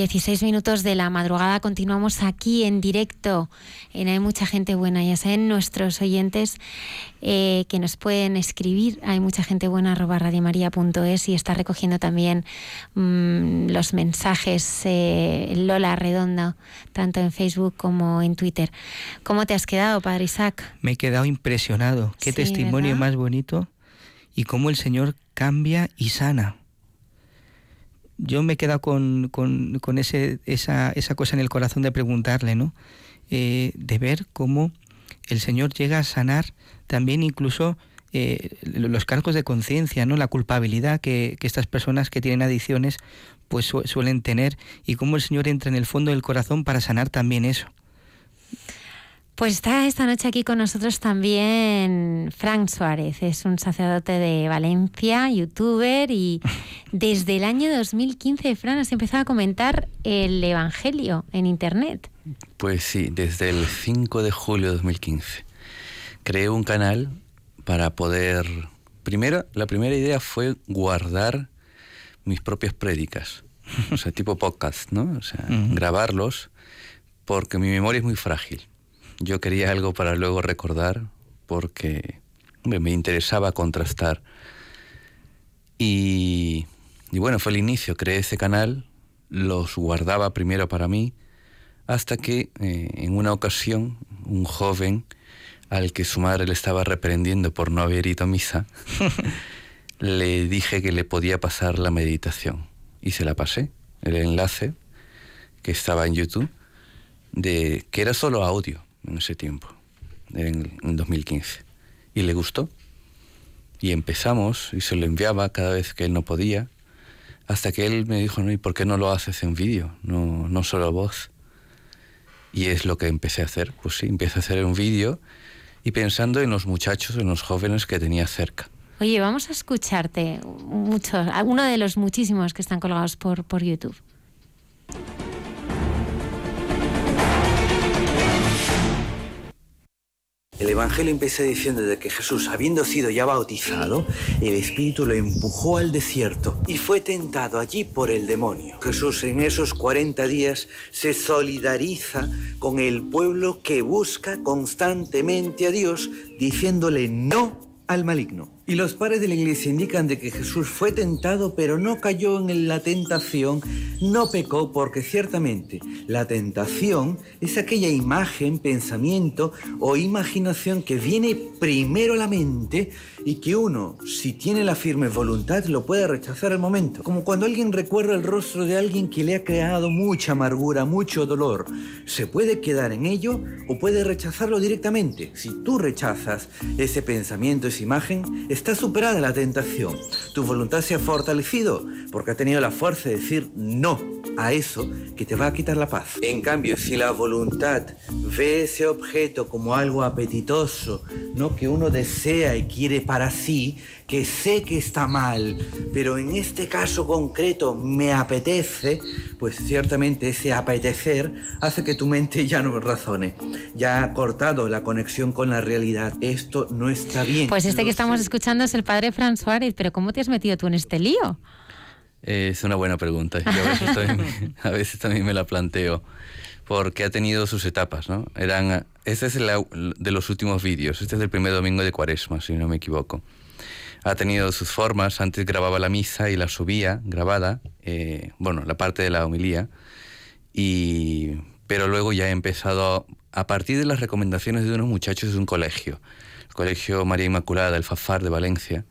16 minutos de la madrugada continuamos aquí en directo. En Hay mucha gente buena, ya saben nuestros oyentes eh, que nos pueden escribir. Hay mucha gente buena arroba radiomaria.es y está recogiendo también mm, los mensajes eh, Lola Redonda, tanto en Facebook como en Twitter. ¿Cómo te has quedado, Padre Isaac? Me he quedado impresionado. Qué Sí, testimonio ¿verdad? más bonito y cómo el Señor cambia y sana. Yo me he quedado con, con- con ese, esa, esa cosa en el corazón de preguntarle, ¿no? Eh, de ver cómo el Señor llega a sanar también incluso eh, los cargos de conciencia, ¿no? La culpabilidad que, que estas personas que tienen adicciones pues su- suelen tener y cómo el Señor entra en el fondo del corazón para sanar también eso. Pues está esta noche aquí con nosotros también Frank Suárez, es un sacerdote de Valencia, youtuber y desde el año 2015, Fran, has empezado a comentar el Evangelio en Internet. Pues sí, desde el 5 de julio de 2015. Creé un canal para poder... Primero, la primera idea fue guardar mis propias prédicas, o sea, tipo podcast, ¿no? O sea, grabarlos, porque mi memoria es muy frágil. Yo quería algo para luego recordar, porque me interesaba contrastar. Y, y bueno, fue el inicio, creé ese canal, los guardaba primero para mí, hasta que eh, en una ocasión un joven al que su madre le estaba reprendiendo por no haber ido a misa, [LAUGHS] le dije que le podía pasar la meditación. Y se la pasé, el enlace que estaba en YouTube, de, que era solo audio en ese tiempo, en, en 2015. Y le gustó. Y empezamos y se lo enviaba cada vez que él no podía, hasta que él me dijo, no, ¿y por qué no lo haces en vídeo? No, no solo voz. Y es lo que empecé a hacer. Pues sí, empecé a hacer un vídeo y pensando en los muchachos, en los jóvenes que tenía cerca. Oye, vamos a escucharte muchos, uno de los muchísimos que están colgados por, por YouTube. El Evangelio empieza diciendo de que Jesús, habiendo sido ya bautizado, el Espíritu lo empujó al desierto y fue tentado allí por el demonio. Jesús en esos 40 días se solidariza con el pueblo que busca constantemente a Dios, diciéndole no al maligno. Y los padres de la iglesia indican de que Jesús fue tentado, pero no cayó en la tentación, no pecó, porque ciertamente la tentación es aquella imagen, pensamiento o imaginación que viene primero a la mente y que uno, si tiene la firme voluntad, lo puede rechazar al momento. Como cuando alguien recuerda el rostro de alguien que le ha creado mucha amargura, mucho dolor. Se puede quedar en ello o puede rechazarlo directamente. Si tú rechazas ese pensamiento, esa imagen, está superada la tentación. Tu voluntad se ha fortalecido porque ha tenido la fuerza de decir no a eso que te va a quitar la paz. En cambio, si la voluntad ve ese objeto como algo apetitoso, no que uno desea y quiere para sí, que sé que está mal, pero en este caso concreto me apetece, pues ciertamente ese apetecer hace que tu mente ya no razone, ya ha cortado la conexión con la realidad. Esto no está bien. Pues este Lo que estamos sé. escuchando es el padre Fran Suárez, pero ¿cómo te has metido tú en este lío? Es una buena pregunta. y a, veces también, [LAUGHS] [LAUGHS] a veces también me la planteo. Porque ha tenido sus etapas, ¿no? Eran, este es el de los últimos vídeos. Este es del primer domingo de Cuaresma, si no me equivoco. Ha tenido sus formas. Antes grababa la misa y la subía grabada. eh, bueno, la parte de la homilía. Y, pero luego ya he empezado a partir de las recomendaciones de unos muchachos de un colegio. El Colegio María Inmaculada, el Fafar de Valencia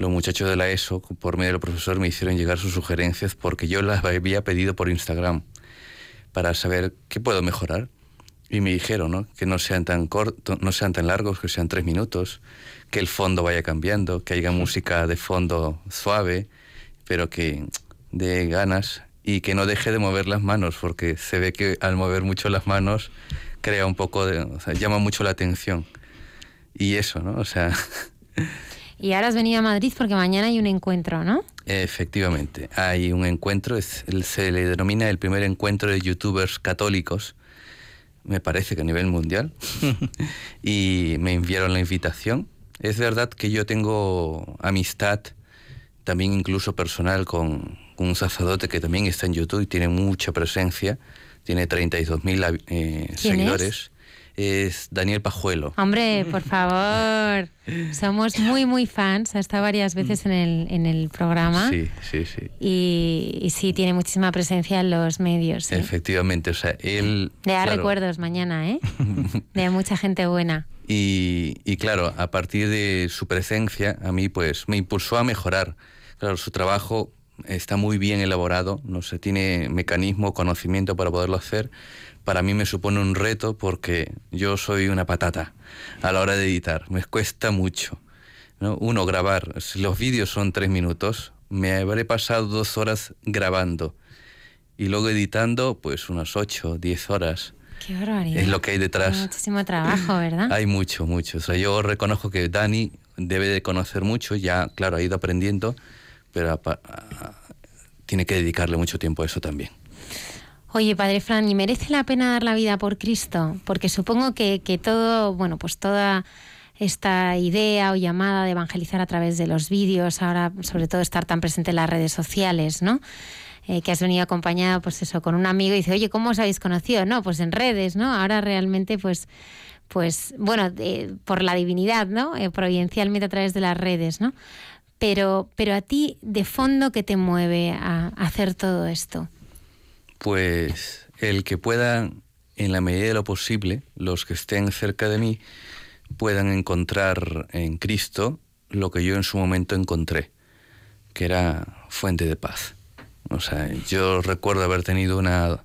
los muchachos de la ESO, por medio del profesor, me hicieron llegar sus sugerencias porque yo las había pedido por Instagram para saber qué puedo mejorar. Y me dijeron ¿no? que no sean tan cortos, no sean tan largos, que sean tres minutos, que el fondo vaya cambiando, que haya música de fondo suave, pero que de ganas y que no deje de mover las manos, porque se ve que al mover mucho las manos crea un poco de, o sea, llama mucho la atención. Y eso, ¿no? O sea, Y ahora has venido a Madrid porque mañana hay un encuentro, ¿no? Efectivamente, hay un encuentro, es- se le denomina el primer encuentro de youtubers católicos, me parece que a nivel mundial, [LAUGHS] y me enviaron la invitación. Es verdad que yo tengo amistad también incluso personal con, un sacerdote que también está en YouTube y tiene mucha presencia, tiene 32.000 eh, seguidores es Daniel Pajuelo. Hombre, por favor. Somos muy, muy fans. Ha estado varias veces en el, en el programa. Sí, sí, sí. Y, sí, tiene muchísima presencia en los medios. Efectivamente, o sea, él... Le da recuerdos mañana, ¿eh? [LAUGHS] de mucha gente buena. Y, claro, a partir de su presencia, a mí pues me impulsó a mejorar. Claro, su trabajo está muy bien elaborado, no se tiene mecanismo, conocimiento para poderlo hacer para mí me supone un reto porque yo soy una patata a la hora de editar, me cuesta mucho. ¿no? Uno, grabar, los vídeos son tres minutos, me habré pasado dos horas grabando y luego editando pues unas ocho, diez horas. Qué barbaridad. Es lo que hay detrás. Hay muchísimo trabajo, ¿verdad? [CLEARS THROAT] hay mucho, mucho. O sea, yo reconozco que Dani debe de conocer mucho, ya, claro, ha ido aprendiendo, pero tiene que dedicarle mucho tiempo a eso también. Oye, Padre Fran, ¿y merece la pena dar la vida por Cristo? Porque supongo que, todo, bueno, pues toda esta idea o llamada de evangelizar a través de los vídeos, ahora sobre todo estar tan presente en las redes sociales, ¿no? Eh, que has venido acompañada, pues eso, con un amigo y dice, oye, ¿cómo os habéis conocido? No, pues en redes, ¿no? Ahora realmente, pues, pues bueno, por la divinidad, ¿no? Eh, providencialmente a través de las redes, ¿no? Pero, pero a ti, de fondo, ¿qué te mueve a hacer todo esto? pues el que puedan, en la medida de lo posible, los que estén cerca de mí, puedan encontrar en Cristo lo que yo en su momento encontré, que era fuente de paz. O sea, yo recuerdo haber tenido una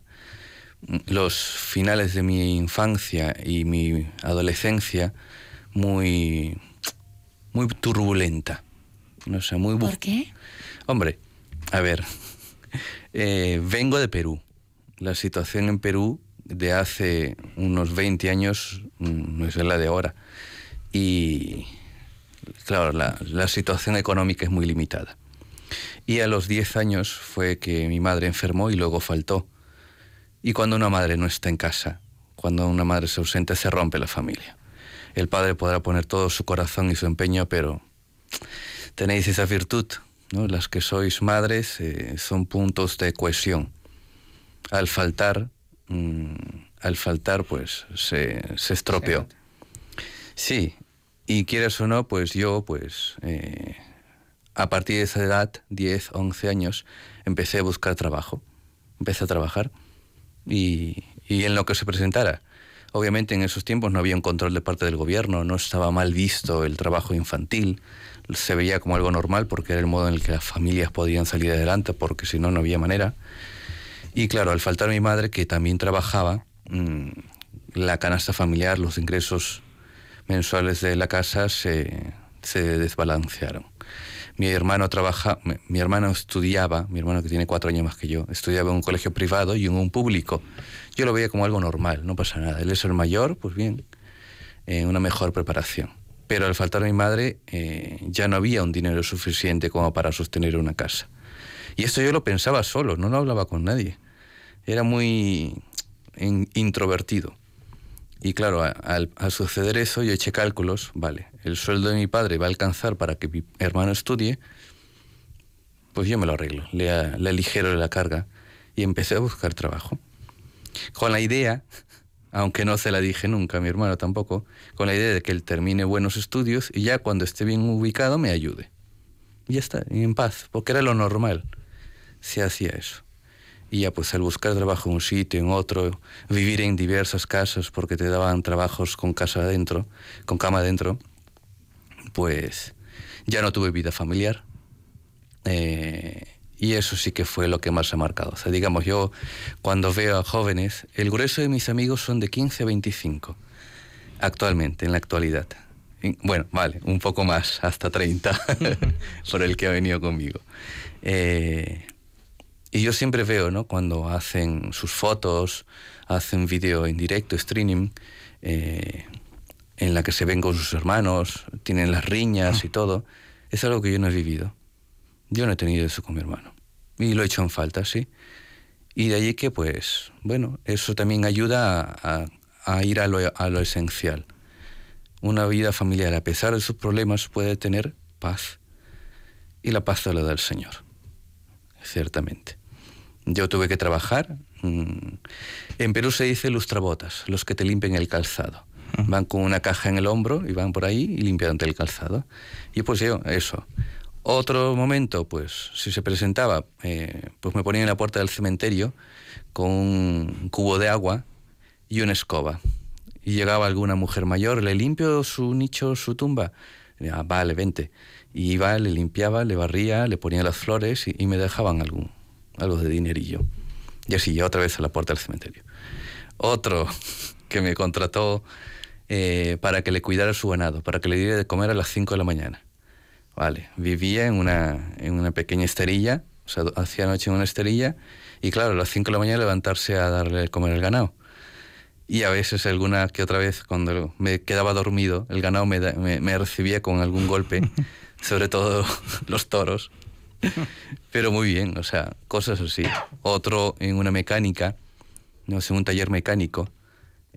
los finales de mi infancia y mi adolescencia muy muy turbulenta. No sé, muy ¿Por qué? Hombre, a ver, [LAUGHS] eh, vengo de Perú la situación en Perú de hace unos 20 años mm, no es la de ahora. Y claro, la, situación económica es muy limitada. Y a los 10 años fue que mi madre enfermó y luego faltó. Y cuando una madre no está en casa, cuando una madre se ausenta, se rompe la familia. El padre podrá poner todo su corazón y su empeño, pero tenéis esa virtud, ¿no? Las que sois madres eh, son puntos de cohesión al faltar, mm, al faltar, pues se, se estropeó. Sí, y quieres o no, pues yo, pues eh, a partir de esa edad, 10, 11 años, empecé a buscar trabajo. Empecé a trabajar y, en lo que se presentara. Obviamente en esos tiempos no había un control de parte del gobierno, no estaba mal visto el trabajo infantil, se veía como algo normal porque era el modo en el que las familias podían salir adelante, porque si no, no había manera. Y claro, al faltar mi madre, que también trabajaba, mm, la canasta familiar, los ingresos mensuales de la casa se desbalancearon. Mi hermano trabaja, mi hermano estudiaba, mi hermano que tiene cuatro años más que yo, estudiaba en un colegio privado y en un público. Yo lo veía como algo normal, no pasa nada. Él es el mayor, pues bien, eh, una mejor preparación. Pero al faltar mi madre, eh, ya no había un dinero suficiente como para sostener una casa. Y esto yo lo pensaba solo, no lo hablaba con nadie era muy introvertido. Y claro, al, suceder eso yo eché cálculos, vale, el sueldo de mi padre va a alcanzar para que mi hermano estudie, pues yo me lo arreglo, le, le aligero la carga y empecé a buscar trabajo. Con la idea, aunque no se la dije nunca a mi hermano tampoco, con la idea de que él termine buenos estudios y ya cuando esté bien ubicado me ayude. Y ya está, en paz, porque era lo normal. Se hacía eso. Y ya pues al buscar trabajo en un sitio, en otro, vivir en diversas casas porque te daban trabajos con casa adentro, con cama adentro, pues ya no tuve vida familiar. Eh, y eso sí que fue lo que más ha marcado. O sea, digamos, yo cuando veo a jóvenes, el grueso de mis amigos son de 15 a 25, actualmente, en la actualidad. Bueno, vale, un poco más, hasta 30, [LAUGHS] por el que ha venido conmigo. Eh, y yo siempre veo, ¿no? Cuando hacen sus fotos, hacen vídeo en directo, streaming, eh, en la que se ven con sus hermanos, tienen las riñas y todo. Es algo que yo no he vivido. Yo no he tenido eso con mi hermano. Y lo he hecho en falta, sí. Y de allí que, pues, bueno, eso también ayuda a, ir a lo, a lo esencial. Una vida familiar, a pesar de sus problemas, puede tener paz y la pasta la da el Señor, ciertamente. Yo tuve que trabajar. mm, En Perú se dice lustrabotas, los que te limpian el calzado. Van con una caja en el hombro y van por ahí y limpian el calzado. Y pues yo, eso. Otro momento, pues, si se presentaba, eh, pues me ponía en la puerta del cementerio con un cubo de agua y una escoba. Y llegaba alguna mujer mayor, le limpio su nicho, su tumba. Y, "Ah, vale, vente. Y iba, le limpiaba, le barría, le ponía las flores y, y me dejaban algún, algo de dinerillo. Y así, otra vez a la puerta del cementerio. Otro [LAUGHS] que me contrató eh, para que le cuidara su ganado, para que le diera de comer a las 5 de la mañana. Vale, vivía en una, en una pequeña esterilla, o sea, hacía noche en una esterilla, y claro, a las 5 de la mañana levantarse a darle de comer al ganado. Y a veces, alguna que otra vez, cuando me quedaba dormido, el ganado me, me recibía con algún golpe, [LAUGHS] sobre todo los toros. [LAUGHS] Pero muy bien, o sea, cosas así. Otro en una mecánica, no sé, un taller mecánico,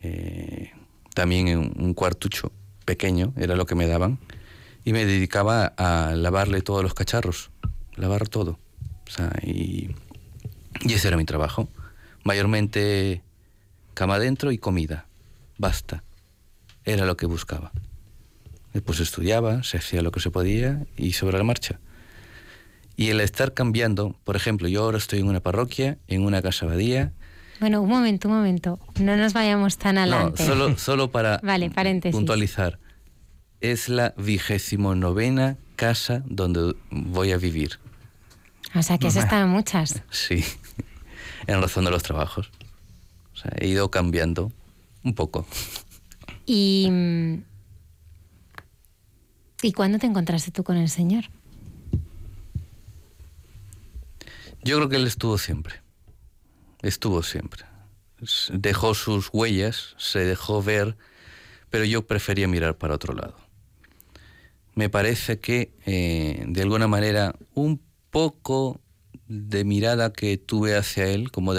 eh, también en un cuartucho pequeño, era lo que me daban, y me dedicaba a lavarle todos los cacharros, lavar todo. O sea, y, y ese era mi trabajo. Mayormente cama adentro y comida. Basta. Era lo que buscaba. Después estudiaba, se hacía lo que se podía y sobre la marcha. Y el estar cambiando, por ejemplo, yo ahora estoy en una parroquia, en una casa abadía. Bueno, un momento, un momento. No nos vayamos tan No, adelante. solo, solo para [LAUGHS] Vale, paréntesis. puntualizar. Es la vigésimo novena casa donde voy a vivir. O sea, que has estado en muchas. Sí, [LAUGHS] en razón de los trabajos. O sea, he ido cambiando un poco. Y. mm, ¿Y cuándo te encontraste tú con el Señor? Yo creo que él estuvo siempre. Estuvo siempre. Dejó sus huellas, se dejó ver, pero yo prefería mirar para otro lado. Me parece que, eh, de alguna manera, un poco de mirada que tuve hacia él, como,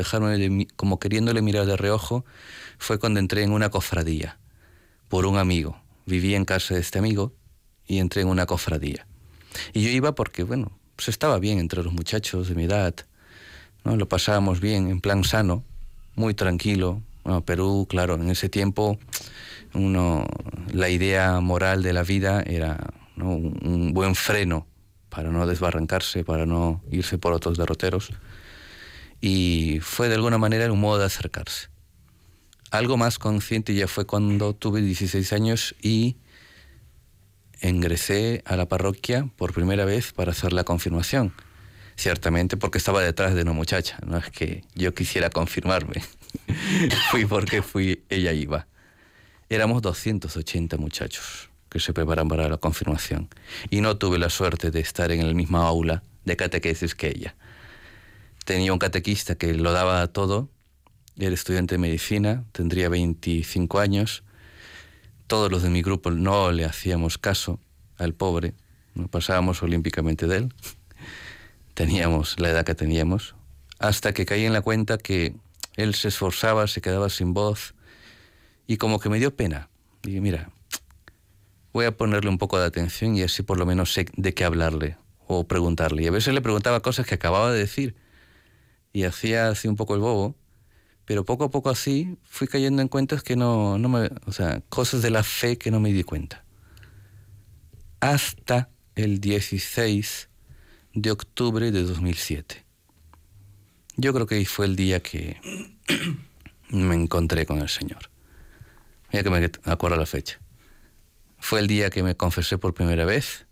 como queriéndole mirar de reojo, fue cuando entré en una cofradía, por un amigo. Vivía en casa de este amigo y entré en una cofradía. Y yo iba porque, bueno, pues estaba bien entre los muchachos de mi edad, ¿no? Lo pasábamos bien, en plan sano, muy tranquilo. Bueno, Perú, claro, en ese tiempo uno, la idea moral de la vida era un, un buen freno para no desbarrancarse, para no irse por otros derroteros. Y fue de alguna manera un modo de acercarse. Algo más consciente ya fue cuando tuve 16 años y ingresé a la parroquia por primera vez para hacer la confirmación. Ciertamente porque estaba detrás de una muchacha, no es que yo quisiera confirmarme. [LAUGHS] fui porque fui, ella iba. Éramos 280 muchachos que se preparan para la confirmación y no tuve la suerte de estar en el mismo aula de catequesis que ella. Tenía un catequista que lo daba todo, era estudiante de medicina, tendría 25 años, todos los de mi grupo no le hacíamos caso al pobre, no pasábamos olímpicamente de él, [LAUGHS] teníamos la edad que teníamos, hasta que caí en la cuenta que él se esforzaba, se quedaba sin voz, y como que me dio pena. Dije, mira, voy a ponerle un poco de atención y así por lo menos sé de qué hablarle o preguntarle. Y a veces le preguntaba cosas que acababa de decir. Y hacía así un poco el bobo, pero poco a poco así fui cayendo en cuentas que no, no me, o sea, cosas de la fe que no me di cuenta. Hasta el 16 de octubre de 2007. Yo creo que ahí fue el día que [CLEARS THROAT] me encontré con el Señor. Mira que me acuerdo la fecha. Fue el día que me confesé por primera vez,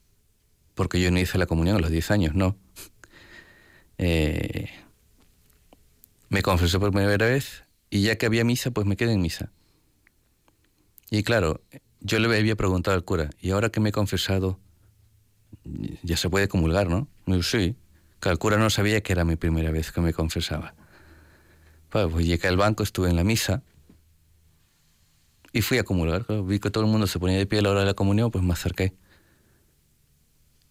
porque yo no hice la comunión a los 10 años, no. [LAUGHS] Eh, me confesé por primera vez y ya que había misa, pues me quedé en misa. Y claro, yo le había preguntado al cura, ¿y ahora que me he confesado, ya se puede comulgar, no? Me dijo, sí. Que el cura no sabía que era mi primera vez que me confesaba. Pues, pues llegué al banco, estuve en la misa y fui a comulgar. Vi que todo el mundo se ponía de pie a la hora de la comunión, pues me acerqué.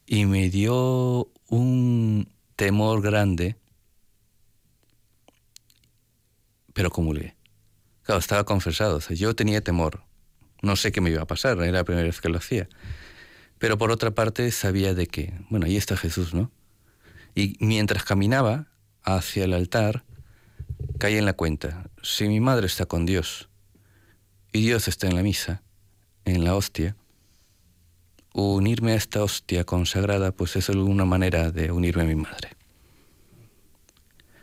Y me dio un temor grande, pero comulgué. Claro, estaba confesado, o yo tenía temor. No sé qué me iba a pasar, era la primera vez que lo hacía. Pero por otra parte sabía de que, bueno, ahí está Jesús, ¿no? Y mientras caminaba hacia el altar, caí en la cuenta, si mi madre está con Dios y Dios está en la misa, en la hostia, unirme a esta hostia consagrada, pues es alguna manera de unirme a mi madre.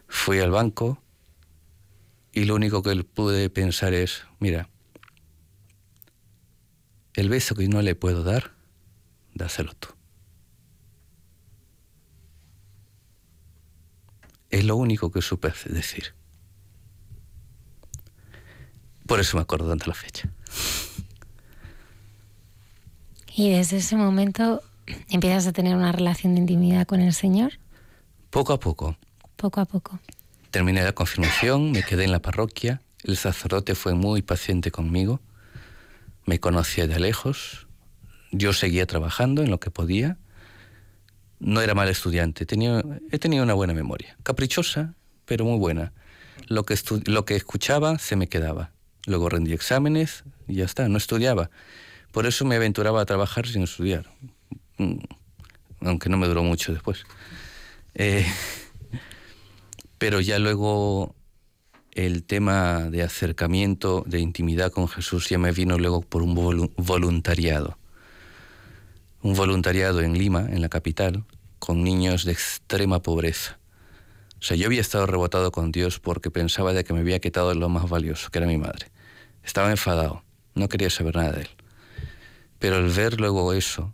Fui al banco y lo único que pude pensar es, mira, el beso que no le puedo dar, dáselo tú. Es lo único que supe decir. Por eso me acuerdo tanto la fecha. Y desde ese momento empiezas a tener una relación de intimidad con el Señor. Poco a poco. Poco a poco. Terminé la confirmación, me quedé en la parroquia. El sacerdote fue muy paciente conmigo. Me conocía de lejos. Yo seguía trabajando en lo que podía. No era mal estudiante. He tenido una buena memoria. Caprichosa, pero muy buena. Lo que, lo que escuchaba se me quedaba. Luego rendí exámenes y ya está, no estudiaba. Por eso me aventuraba a trabajar sin estudiar, mm, aunque no me duró mucho después. Eh, pero ya luego el tema de acercamiento, de intimidad con Jesús ya me vino luego por un voluntariado. Un voluntariado en Lima, en la capital, con niños de extrema pobreza. O sea, yo había estado rebotado con Dios porque pensaba de que me había quitado lo más valioso, que era mi madre. Estaba enfadado, no quería saber nada de él. Pero al ver luego eso,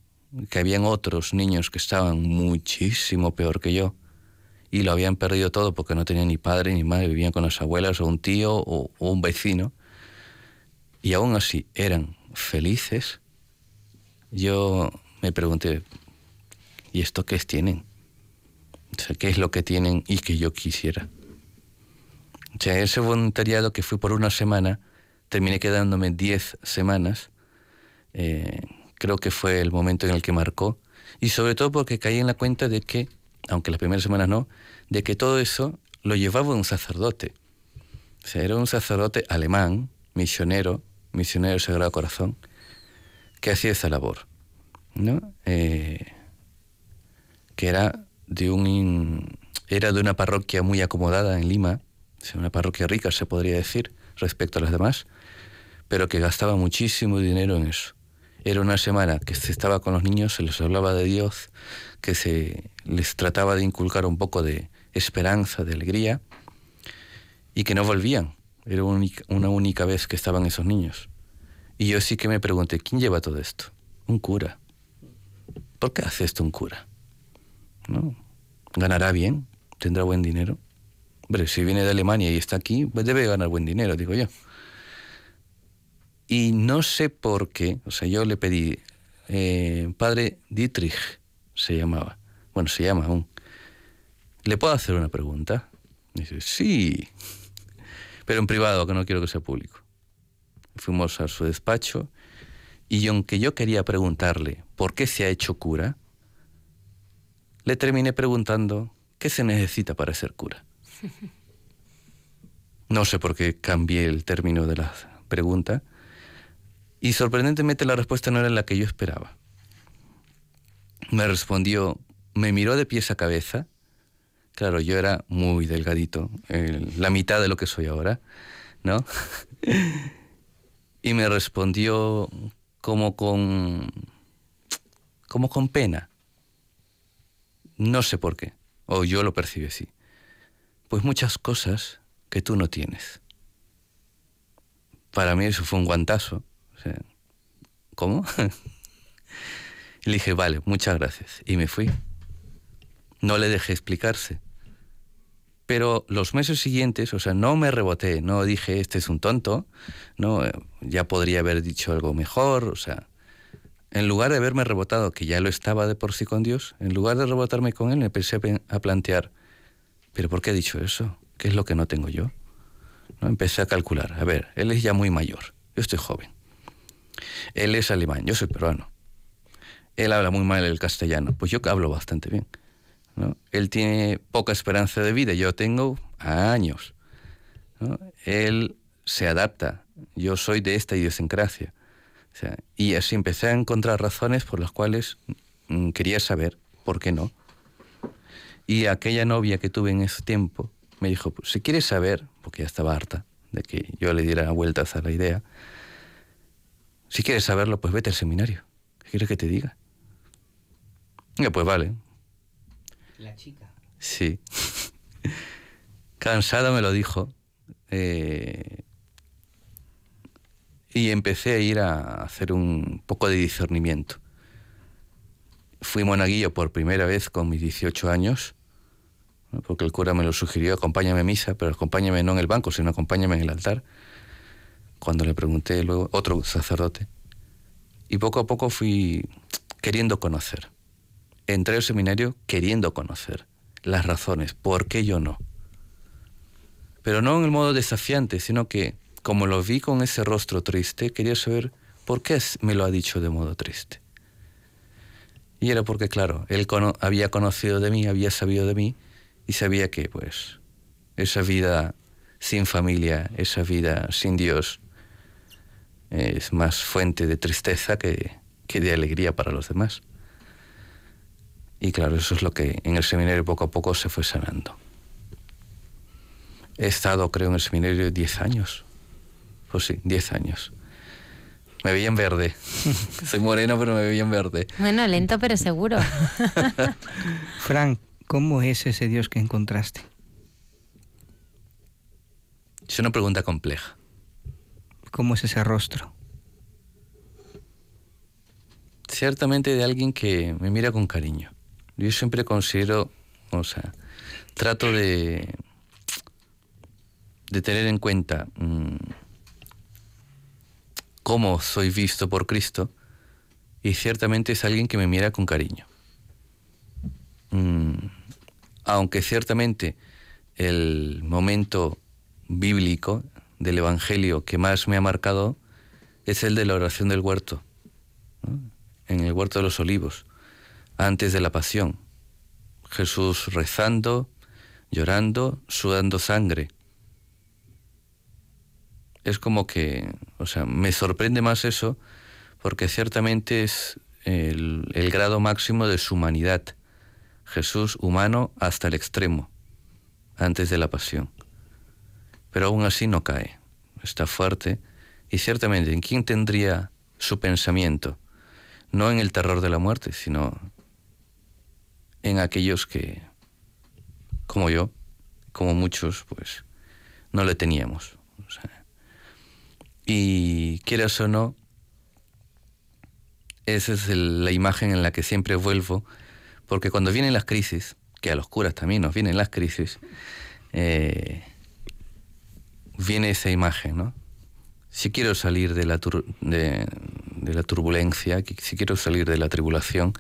que habían otros niños que estaban muchísimo peor que yo, y lo habían perdido todo porque no tenían ni padre ni madre, vivían con las abuelas o un tío o, un vecino, y aún así eran felices, yo me pregunté, ¿y esto qué es tienen? O ¿qué es lo que tienen y que yo quisiera? O ese voluntariado que fui por una semana, terminé quedándome 10 semanas, eh, creo que fue el momento en el que marcó. Y sobre todo porque caí en la cuenta de que, aunque las primeras semanas no, de que todo eso lo llevaba un sacerdote. O era un sacerdote alemán, misionero, misionero del Sagrado Corazón, que hacía esa labor, ¿no? Eh, que era de un era de una parroquia muy acomodada en Lima, una parroquia rica se podría decir respecto a las demás, pero que gastaba muchísimo dinero en eso. Era una semana que se estaba con los niños, se les hablaba de Dios, que se les trataba de inculcar un poco de esperanza, de alegría, y que no volvían. Era una única vez que estaban esos niños. Y yo sí que me pregunté, ¿quién lleva todo esto? Un cura. ¿Por qué hace esto un cura? ¿No? ¿Ganará bien? ¿Tendrá buen dinero? Hombre, si viene de Alemania y está aquí, pues debe ganar buen dinero, digo yo. Y no sé por qué, o sea, yo le pedí, eh, padre Dietrich se llamaba, bueno, se llama aún, ¿le puedo hacer una pregunta? dice, sí, pero en privado, que no quiero que sea público. Fuimos a su despacho y aunque yo quería preguntarle por qué se ha hecho cura, le terminé preguntando qué se necesita para ser cura. [LAUGHS] No sé por qué cambié el término de la pregunta, y sorprendentemente la respuesta no era la que yo esperaba. Me respondió, me miró de pies a cabeza. Claro, yo era muy delgadito, la mitad de lo que soy ahora, ¿no? [LAUGHS] y me respondió como con como con pena. No sé por qué, o yo lo percibí así. Pues muchas cosas que tú no tienes. Para mí eso fue un guantazo ¿Cómo? [LAUGHS] y le dije, vale, muchas gracias. Y me fui. No le dejé explicarse. Pero los meses siguientes, o sea, no me reboté, no dije, este es un tonto, no, ya podría haber dicho algo mejor, o sea, en lugar de haberme rebotado, que ya lo estaba de por sí con Dios, en lugar de rebotarme con Él, me empecé a plantear, ¿pero por qué ha dicho eso? ¿Qué es lo que no tengo yo? ¿No? Empecé a calcular, a ver, Él es ya muy mayor, yo estoy joven. Él es alemán, yo soy peruano. Él habla muy mal el castellano, pues yo hablo bastante bien. Él tiene poca esperanza de vida, yo tengo años. Él se adapta, yo soy de esta idiosincrasia. O sea, y así empecé a encontrar razones por las cuales mm, quería saber por qué no. Y aquella novia que tuve en ese tiempo me dijo, pues, si quieres saber, porque ya estaba harta de que yo le diera vueltas a la idea, si quieres saberlo, pues vete al seminario. ¿Qué quieres que te diga? Pues vale. La chica. Sí. [LAUGHS] Cansada me lo dijo. Eh, y empecé a ir a hacer un poco de discernimiento. Fui monaguillo por primera vez con mis 18 años, porque el cura me lo sugirió, acompáñame a misa, pero acompáñame no en el banco, sino acompáñame en el altar. Cuando le pregunté luego, otro sacerdote. Y poco a poco fui queriendo conocer. Entré al seminario queriendo conocer las razones, por qué yo no. Pero no en el modo desafiante, sino que como lo vi con ese rostro triste, quería saber por qué me lo ha dicho de modo triste. Y era porque, claro, él había conocido de mí, había sabido de mí y sabía que, pues, esa vida sin familia, esa vida sin Dios, es más fuente de tristeza que, que de alegría para los demás. Y claro, eso es lo que en el seminario poco a poco se fue sanando. He estado, creo, en el seminario 10 años. Pues sí, 10 años. Me veía en verde. [LAUGHS] Soy moreno, pero me veía en verde. Bueno, lento pero seguro. [LAUGHS] Frank, ¿cómo es ese Dios que encontraste? Es una pregunta compleja. ¿Cómo es ese rostro? Ciertamente de alguien que me mira con cariño. Yo siempre considero, o sea, trato de, de tener en cuenta mm, cómo soy visto por Cristo y ciertamente es alguien que me mira con cariño. Mm, aunque ciertamente el momento bíblico del Evangelio que más me ha marcado es el de la oración del huerto, en el huerto de los olivos, antes de la pasión. Jesús rezando, llorando, sudando sangre. Es como que, o sea, me sorprende más eso porque ciertamente es el, grado máximo de su humanidad. Jesús humano hasta el extremo, antes de la pasión pero aún así no cae, está fuerte y ciertamente en quién tendría su pensamiento, no en el terror de la muerte, sino en aquellos que, como yo, como muchos, pues no le teníamos. y quieras o no, esa es la imagen en la que siempre vuelvo, porque cuando vienen las crisis, que a los curas también nos vienen las crisis, eh, viene esa imagen, ¿no? Si quiero salir de la, de, la turbulencia, si quiero salir de la tribulación,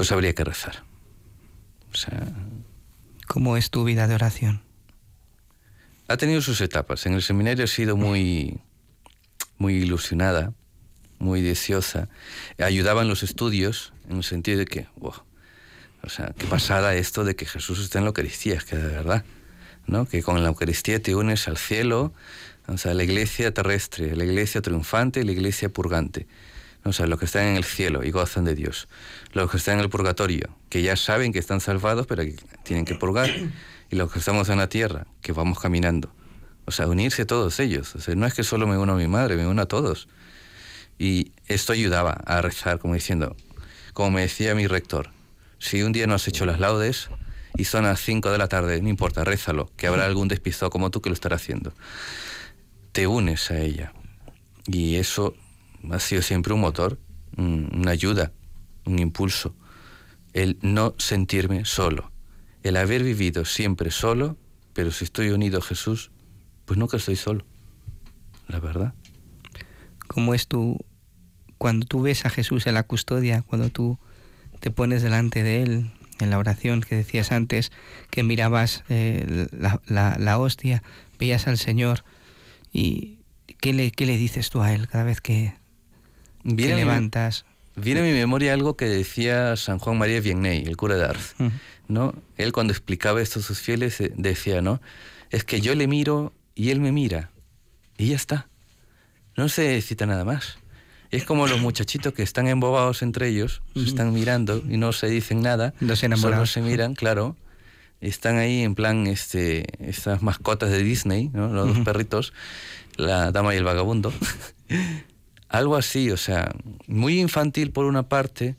pues habría que rezar. O sea, ¿Cómo es tu vida de oración? Ha tenido sus etapas. En el seminario ha sido muy, muy ilusionada, muy deseosa. Ayudaba en los estudios, en el sentido de que, wow, o sea, qué pasada esto de que Jesús está en la Eucaristía, es que de verdad que con la Eucaristía te unes al cielo, o sea, la iglesia terrestre, la iglesia triunfante y la iglesia purgante. O sea, los que están en el cielo y gozan de Dios. Los que están en el purgatorio, que ya saben que están salvados, pero que tienen que purgar. Y los que estamos en la tierra, que vamos caminando. O sea, unirse todos ellos. O sea, no es que solo me uno a mi madre, me uno a todos. Y esto ayudaba a rezar, como diciendo, como me decía mi rector, si un día no has hecho las laudes, y son las 5 de la tarde, no importa, rézalo, que habrá algún despistado como tú que lo estará haciendo. Te unes a ella. Y eso ha sido siempre un motor, una ayuda, un impulso. El no sentirme solo. El haber vivido siempre solo, pero si estoy unido a Jesús, pues nunca estoy solo. La verdad. ¿Cómo es tú, cuando tú ves a Jesús en la custodia, cuando tú te pones delante de Él, en la oración que decías antes, que mirabas eh, la, hostia, veías al Señor y ¿qué le, qué le dices tú a Él cada vez que, viene levantas? viene a mi memoria algo que decía San Juan María Vianney, el cura de Ars. ¿no? Él cuando explicaba esto a sus fieles eh, decía, ¿no? Es que yo le miro y él me mira. Y ya está. No se necesita nada más. Es como los muchachitos que están embobados entre ellos, se están mirando y no se dicen nada. Los Solo enamorados. se miran, claro. Están ahí en plan este, estas mascotas de Disney, ¿no? los dos perritos, la dama y el vagabundo. [LAUGHS] Algo así, o sea, muy infantil por una parte,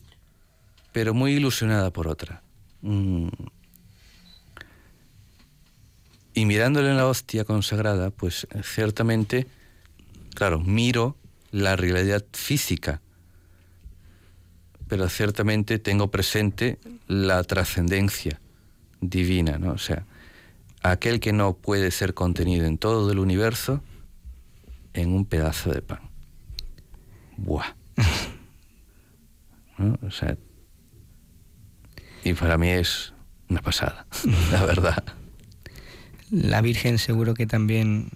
pero muy ilusionada por otra. Mm. Y mirándole en la hostia consagrada, pues ciertamente, claro, miro la realidad física, pero ciertamente tengo presente la trascendencia divina, ¿no? O sea, aquel que no puede ser contenido en todo el universo en un pedazo de pan. Buah. [LAUGHS] ¿No? O sea, y para mí es una pasada, [LAUGHS] la verdad. La Virgen seguro que también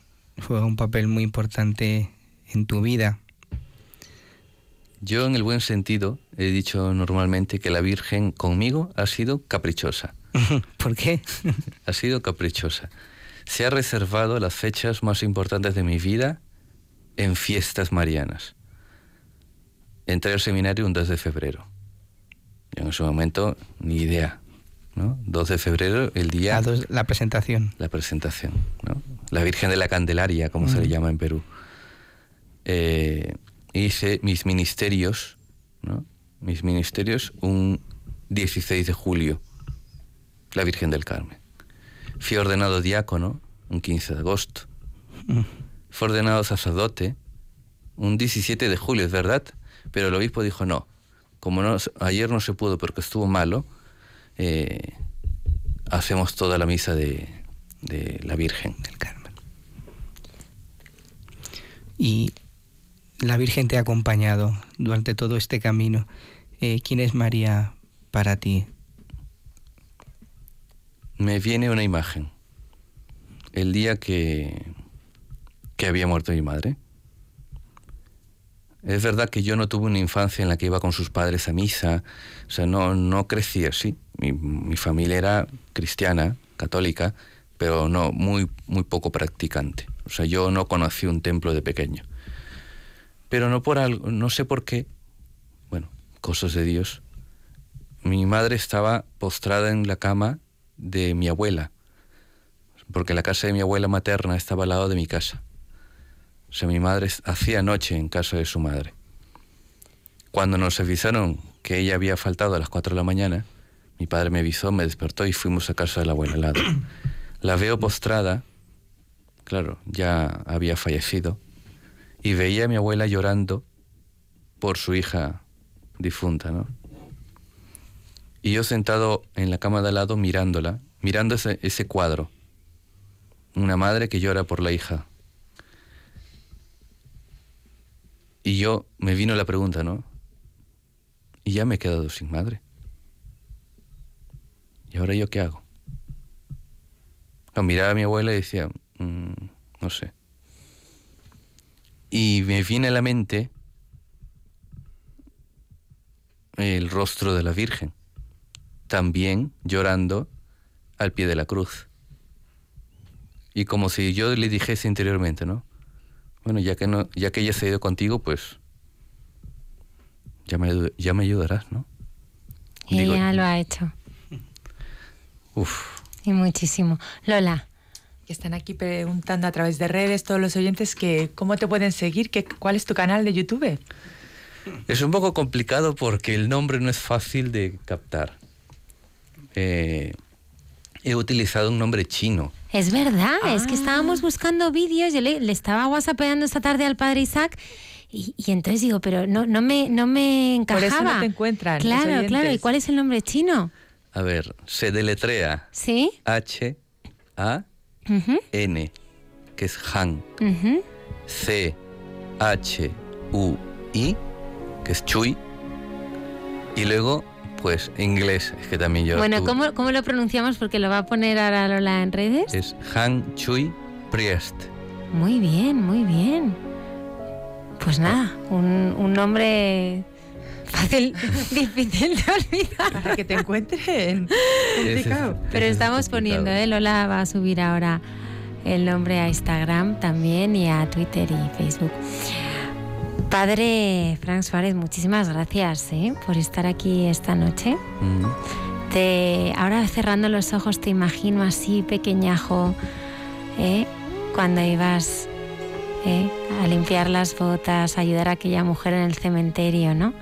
juega un papel muy importante en tu vida. Yo en el buen sentido he dicho normalmente que la Virgen conmigo ha sido caprichosa. [LAUGHS] ¿Por qué? ha sido caprichosa. Se ha reservado las fechas más importantes de mi vida en fiestas marianas. Entré al seminario un 2 de febrero. Yo en ese momento ni idea. ¿no? 2 de febrero, el día... La, dos- la presentación. La presentación, ¿no? La Virgen de la Candelaria, como se le Mm. llama en Perú. Eh, hice mis ministerios, ¿no? Mis ministerios un 16 de julio, la Virgen del Carmen. Fui ordenado diácono un 15 de agosto. Mm. Fue ordenado sacerdote un 17 de julio, es verdad, pero el obispo dijo no. Como no, ayer no se pudo porque estuvo malo, eh, hacemos toda la misa de, de la Virgen. del Carmen. Y la Virgen te ha acompañado durante todo este camino. Eh, ¿Quién es María para ti? Me viene una imagen. El día que, que había muerto mi madre. Es verdad que yo no tuve una infancia en la que iba con sus padres a misa, o sea, no, no crecí así. Mi, mi familia era cristiana, católica, pero no, muy, muy poco practicante. O sea, yo no conocí un templo de pequeño. Pero no por algo, no sé por qué, bueno, cosas de Dios. Mi madre estaba postrada en la cama de mi abuela, porque la casa de mi abuela materna estaba al lado de mi casa. Mi madre hacía noche en casa de su madre. Cuando nos avisaron que ella había faltado a las 4 de la mañana, mi padre me avisó, me despertó y fuimos a casa de la abuela lado. La veo postrada, claro, ya había fallecido, y veía a mi abuela llorando por su hija difunta, ¿no? Y yo sentado en la cama de al lado mirándola, mirando ese, ese cuadro. Una madre que llora por la hija. Y yo me vino la pregunta, ¿no? Y ya me he quedado sin madre. ¿Y ahora yo qué hago? No, miraba a mi abuela y decía, "Mm, no sé. Y me viene a la mente el rostro de la Virgen, también llorando al pie de la cruz. Y como si yo le dijese interiormente, ¿no? Bueno, ya que, no, ya que ella se ha ido contigo, pues ya me, ya me ayudarás, ¿no? Y Digo- ella lo ha hecho. [LAUGHS] Uf, Y muchísimo. Lola, Que están aquí preguntando a través de redes todos los oyentes que cómo te pueden seguir, que, cuál es tu canal de YouTube. es un poco complicado porque el nombre no es fácil de captar. Eh, he utilizado un nombre chino. Es verdad, es que estábamos buscando vídeos, yo le, le estaba whatsappeando esta tarde al padre Isaac y, y entonces digo, pero no, no, me, no me Por encajaba. eso no te encuentran. Claro, claro. ¿Y cuál es el nombre chino? A ver, se deletrea ¿Sí? H A N, que es Han. C H U I, que es Chui. Y luego, pues, inglés, es que también yo. Bueno, ¿cómo, ¿cómo lo pronunciamos? Porque lo va a poner ahora Lola en redes. Es Han Chui Priest. Muy bien, muy bien. Pues nada, un, un nombre fácil, [LAUGHS] difícil de olvidar. Para que te encuentren. [LAUGHS] Complicado. Pero estamos complicado. poniendo, ¿eh? Lola va a subir ahora el nombre a Instagram también y a Twitter y Facebook. Padre Frank Suárez, muchísimas gracias ¿eh? por estar aquí esta noche. Mm. Te, ahora cerrando los ojos te imagino así pequeñajo, ¿eh? cuando ibas ¿eh? a limpiar las botas, a ayudar a aquella mujer en el cementerio, ¿no?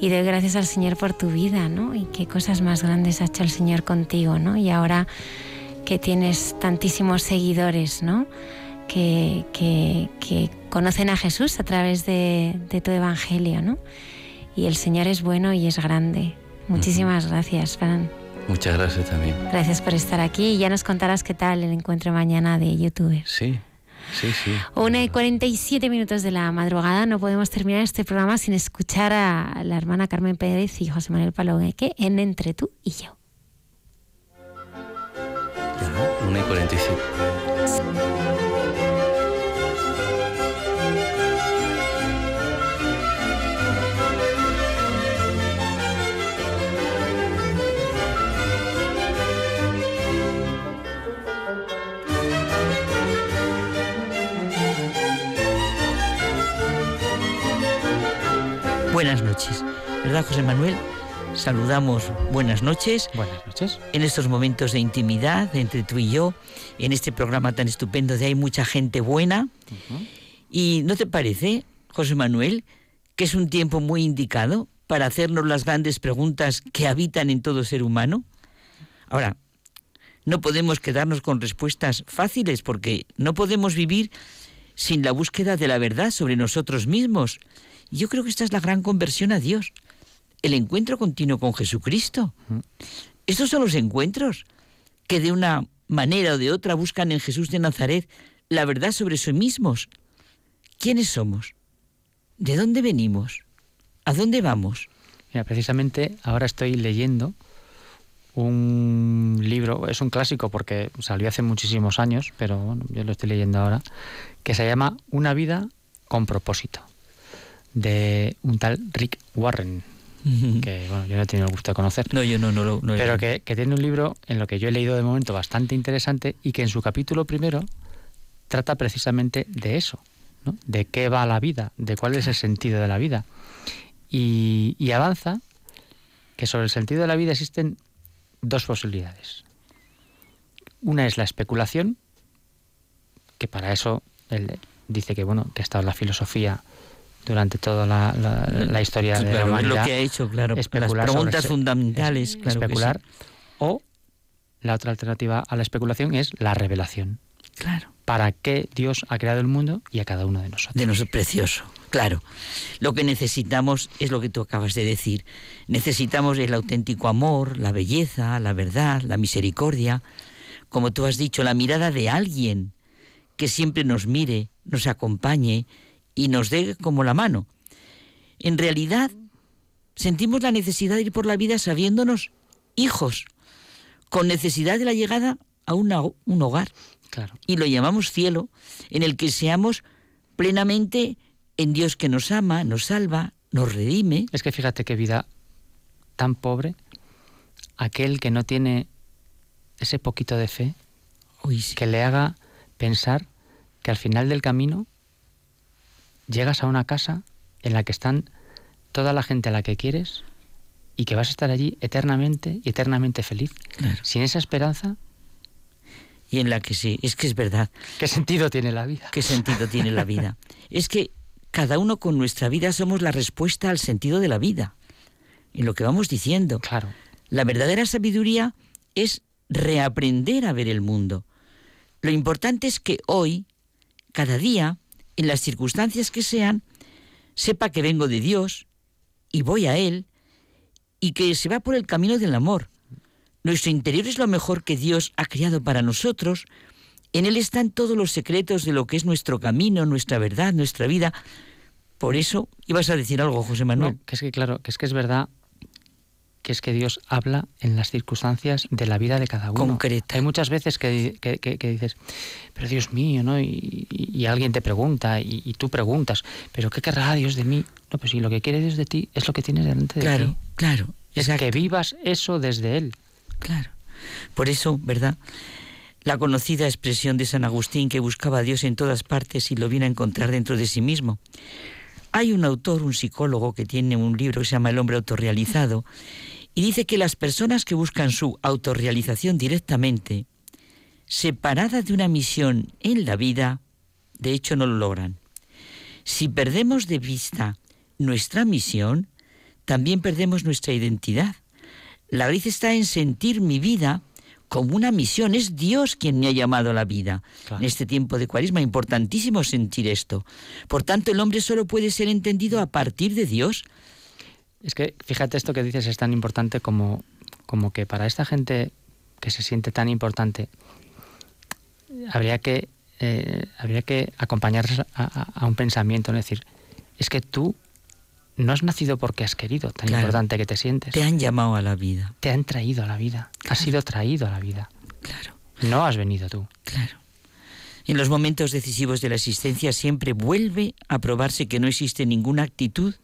Y doy gracias al Señor por tu vida, ¿no? Y qué cosas más grandes ha hecho el Señor contigo, ¿no? Y ahora que tienes tantísimos seguidores, ¿no? Que, que, que conocen a Jesús a través de, de, tu evangelio, ¿no? Y el Señor es bueno y es grande. Muchísimas gracias, Fran. Muchas gracias también. Gracias por estar aquí y ya nos contarás qué tal el encuentro mañana de YouTube. Sí, sí, sí. Una y 47 minutos de la madrugada. No podemos terminar este programa sin escuchar a la hermana Carmen Pérez y José Manuel Palogueque en Entre tú y yo. Ya, una y 47. Buenas noches, ¿verdad José Manuel? Saludamos buenas noches. Buenas noches. En estos momentos de intimidad entre tú y yo, en este programa tan estupendo de Hay mucha gente buena. Uh -huh. ¿Y no te parece, José Manuel, que es un tiempo muy indicado para hacernos las grandes preguntas que habitan en todo ser humano? Ahora, no podemos quedarnos con respuestas fáciles porque no podemos vivir sin la búsqueda de la verdad sobre nosotros mismos. Yo creo que esta es la gran conversión a Dios, el encuentro continuo con Jesucristo. Estos son los encuentros que de una manera o de otra buscan en Jesús de Nazaret la verdad sobre sí mismos. ¿Quiénes somos? ¿De dónde venimos? ¿A dónde vamos? Mira, precisamente ahora estoy leyendo un libro, es un clásico porque salió hace muchísimos años, pero bueno, yo lo estoy leyendo ahora, que se llama Una vida con propósito de un tal Rick Warren, que bueno, yo no he tenido el gusto de conocer. No, yo no, no, no, no Pero que, que, tiene un libro en lo que yo he leído de momento bastante interesante y que en su capítulo primero trata precisamente de eso, ¿no? de qué va la vida, de cuál es el sentido de la vida. Y, y avanza que sobre el sentido de la vida existen dos posibilidades. Una es la especulación, que para eso él dice que bueno, que ha estado la filosofía durante toda la, la, la historia claro, de la humanidad. lo que ha hecho, claro, especular las preguntas fundamentales, claro especular. Sí. O la otra alternativa a la especulación es la revelación. Claro. ¿Para qué Dios ha creado el mundo y a cada uno de nosotros? De nosotros, precioso. Claro, lo que necesitamos es lo que tú acabas de decir. Necesitamos el auténtico amor, la belleza, la verdad, la misericordia. Como tú has dicho, la mirada de alguien que siempre nos mire, nos acompañe y nos dé como la mano. En realidad, sentimos la necesidad de ir por la vida sabiéndonos hijos, con necesidad de la llegada a una, un hogar. Claro. Y lo llamamos cielo, en el que seamos plenamente en Dios que nos ama, nos salva, nos redime. Es que fíjate qué vida tan pobre, aquel que no tiene ese poquito de fe, Uy, sí. que le haga pensar que al final del camino llegas a una casa en la que están toda la gente a la que quieres y que vas a estar allí eternamente y eternamente feliz. Claro. Sin esa esperanza. Y en la que sí, es que es verdad. ¿Qué sentido tiene la vida? ¿Qué sentido tiene la vida? [LAUGHS] Es que cada uno con nuestra vida somos la respuesta al sentido de la vida. En lo que vamos diciendo. Claro. La verdadera sabiduría es reaprender a ver el mundo. Lo importante es que hoy, cada día, en las circunstancias que sean, sepa que vengo de Dios y voy a Él y que se va por el camino del amor. Nuestro interior es lo mejor que Dios ha creado para nosotros. En Él están todos los secretos de lo que es nuestro camino, nuestra verdad, nuestra vida. Por eso, ibas a decir algo, José Manuel. No, que es que, claro, que es que es verdad que es que Dios habla en las circunstancias de la vida de cada uno. Concreta. Hay muchas veces que, que, que, que dices, pero Dios mío, ¿no? Y, y, y alguien te pregunta y, y, tú preguntas, pero ¿qué querrá Dios de mí? No, pues si lo que quiere Dios de ti es lo que tienes delante de claro, ti. Claro, claro. Es que vivas eso desde Él. Claro. Por eso, ¿verdad? La conocida expresión de San Agustín que buscaba a Dios en todas partes y lo vino a encontrar dentro de sí mismo. Hay un autor, un psicólogo, que tiene un libro que se llama El hombre autorrealizado, y dice que las personas que buscan su autorrealización directamente, separadas de una misión en la vida, de hecho no lo logran. Si perdemos de vista nuestra misión, también perdemos nuestra identidad. La raíz está en sentir mi vida como una misión. Es Dios quien me ha llamado a la vida. En este tiempo de cuaresma, importantísimo sentir esto. Por tanto, el hombre solo puede ser entendido a partir de Dios. Es que fíjate esto que dices es tan importante como, como que para esta gente que se siente tan importante, habría que, eh, habría que acompañarles a, a, un pensamiento, es decir, es que tú no has nacido porque has querido, tan importante que te sientes. Te han llamado a la vida. Te han traído a la vida. Has sido traído a la vida. Claro. No has venido tú. Claro. En los momentos decisivos de la existencia siempre vuelve a probarse que no existe ninguna actitud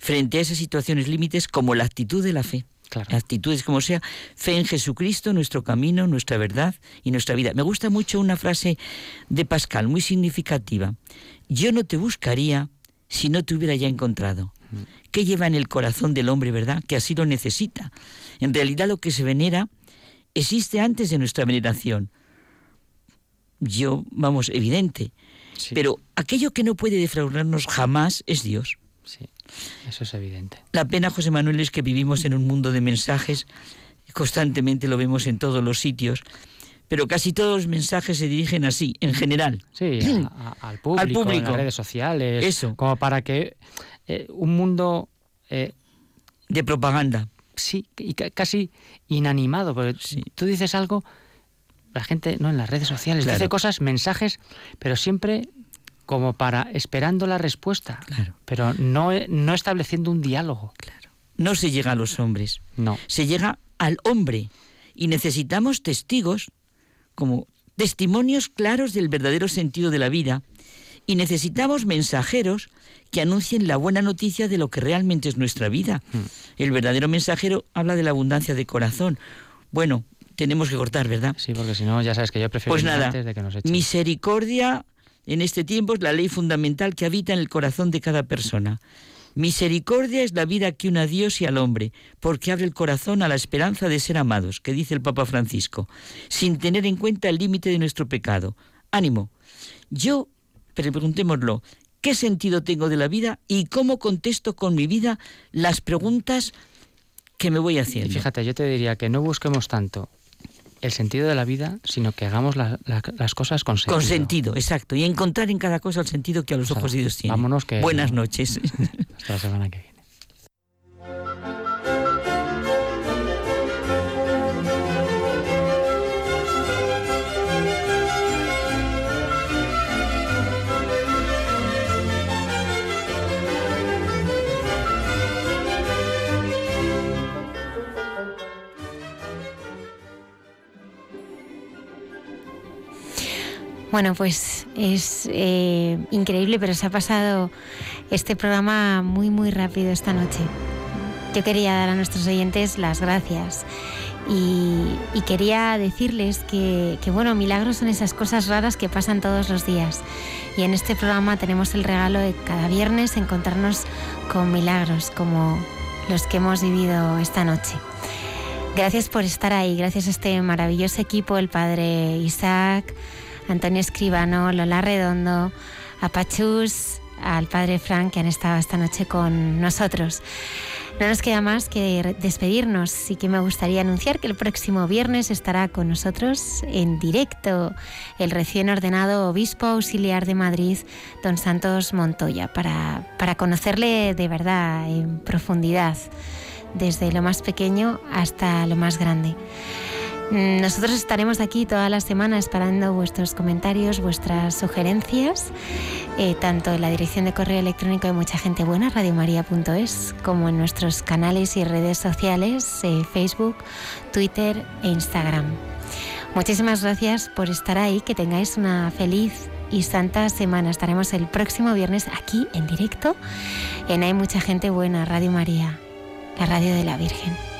frente a esas situaciones límites como la actitud de la fe. Claro. Actitudes como sea, fe en Jesucristo, nuestro camino, nuestra verdad y nuestra vida. Me gusta mucho una frase de Pascal, muy significativa. Yo no te buscaría si no te hubiera ya encontrado. ¿Qué lleva en el corazón del hombre, verdad? Que así lo necesita. En realidad lo que se venera existe antes de nuestra veneración. Yo, vamos, evidente. Pero aquello que no puede defraudarnos jamás es Dios. Sí, eso es evidente. La pena, José Manuel, es que vivimos en un mundo de mensajes, constantemente lo vemos en todos los sitios, pero casi todos los mensajes se dirigen así, en general. Sí, al, público, en las redes sociales. Eso. Como para que eh, un mundo... Eh, de propaganda. Sí, y casi inanimado, porque tú dices algo, la gente, no en las redes sociales, dice cosas, mensajes, pero siempre como para esperando la respuesta, claro. pero no, no estableciendo un diálogo. Claro. No se llega a los hombres, no. Se llega al hombre y necesitamos testigos como testimonios claros del verdadero sentido de la vida y necesitamos mensajeros que anuncien la buena noticia de lo que realmente es nuestra vida. Hmm. El verdadero mensajero habla de la abundancia de corazón. Bueno, tenemos que cortar, ¿verdad? Sí, porque si no, ya sabes que yo prefiero pues nada, antes de que nos echen. Misericordia en este tiempo es la ley fundamental que habita en el corazón de cada persona. Misericordia es la vida que une a Dios y al hombre, porque abre el corazón a la esperanza de ser amados, que dice el Papa Francisco, sin tener en cuenta el límite de nuestro pecado. Ánimo. Yo, preguntémoslo, qué sentido tengo de la vida y cómo contesto con mi vida las preguntas que me voy haciendo. Fíjate, yo te diría que no busquemos tanto el sentido de la vida, sino que hagamos las cosas con sentido. Con sentido, exacto. Y encontrar en cada cosa el sentido que a los ojos de Dios tiene. Vámonos que... Buenas noches. [LAUGHS] Hasta la semana que viene. Bueno, pues es eh, increíble, pero se ha pasado este programa muy, muy rápido esta noche. Yo quería dar a nuestros oyentes las gracias y, quería decirles que, que, bueno, milagros son esas cosas raras que pasan todos los días. Y en este programa tenemos el regalo de cada viernes encontrarnos con milagros como los que hemos vivido esta noche. Gracias por estar ahí, gracias a este maravilloso equipo, el padre Isaac, Antonio Escribano, Lola Redondo, a al padre Frank que han estado esta noche con nosotros. No nos queda más que despedirnos y que me gustaría anunciar que el próximo viernes estará con nosotros en directo el recién ordenado obispo auxiliar de Madrid, don Santos Montoya, para, para conocerle de verdad en profundidad, desde lo más pequeño hasta lo más grande. Mm, nosotros estaremos aquí toda la semana esperando vuestros comentarios, vuestras sugerencias, eh, tanto en la dirección de correo electrónico de mucha gente buena, radiomaria.es, como en nuestros canales y redes sociales, eh, Facebook, Twitter e Instagram. Muchísimas gracias por estar ahí, que tengáis una feliz y santa semana. Estaremos el próximo viernes aquí en directo en Hay mucha gente buena, Radio María, la radio de la Virgen.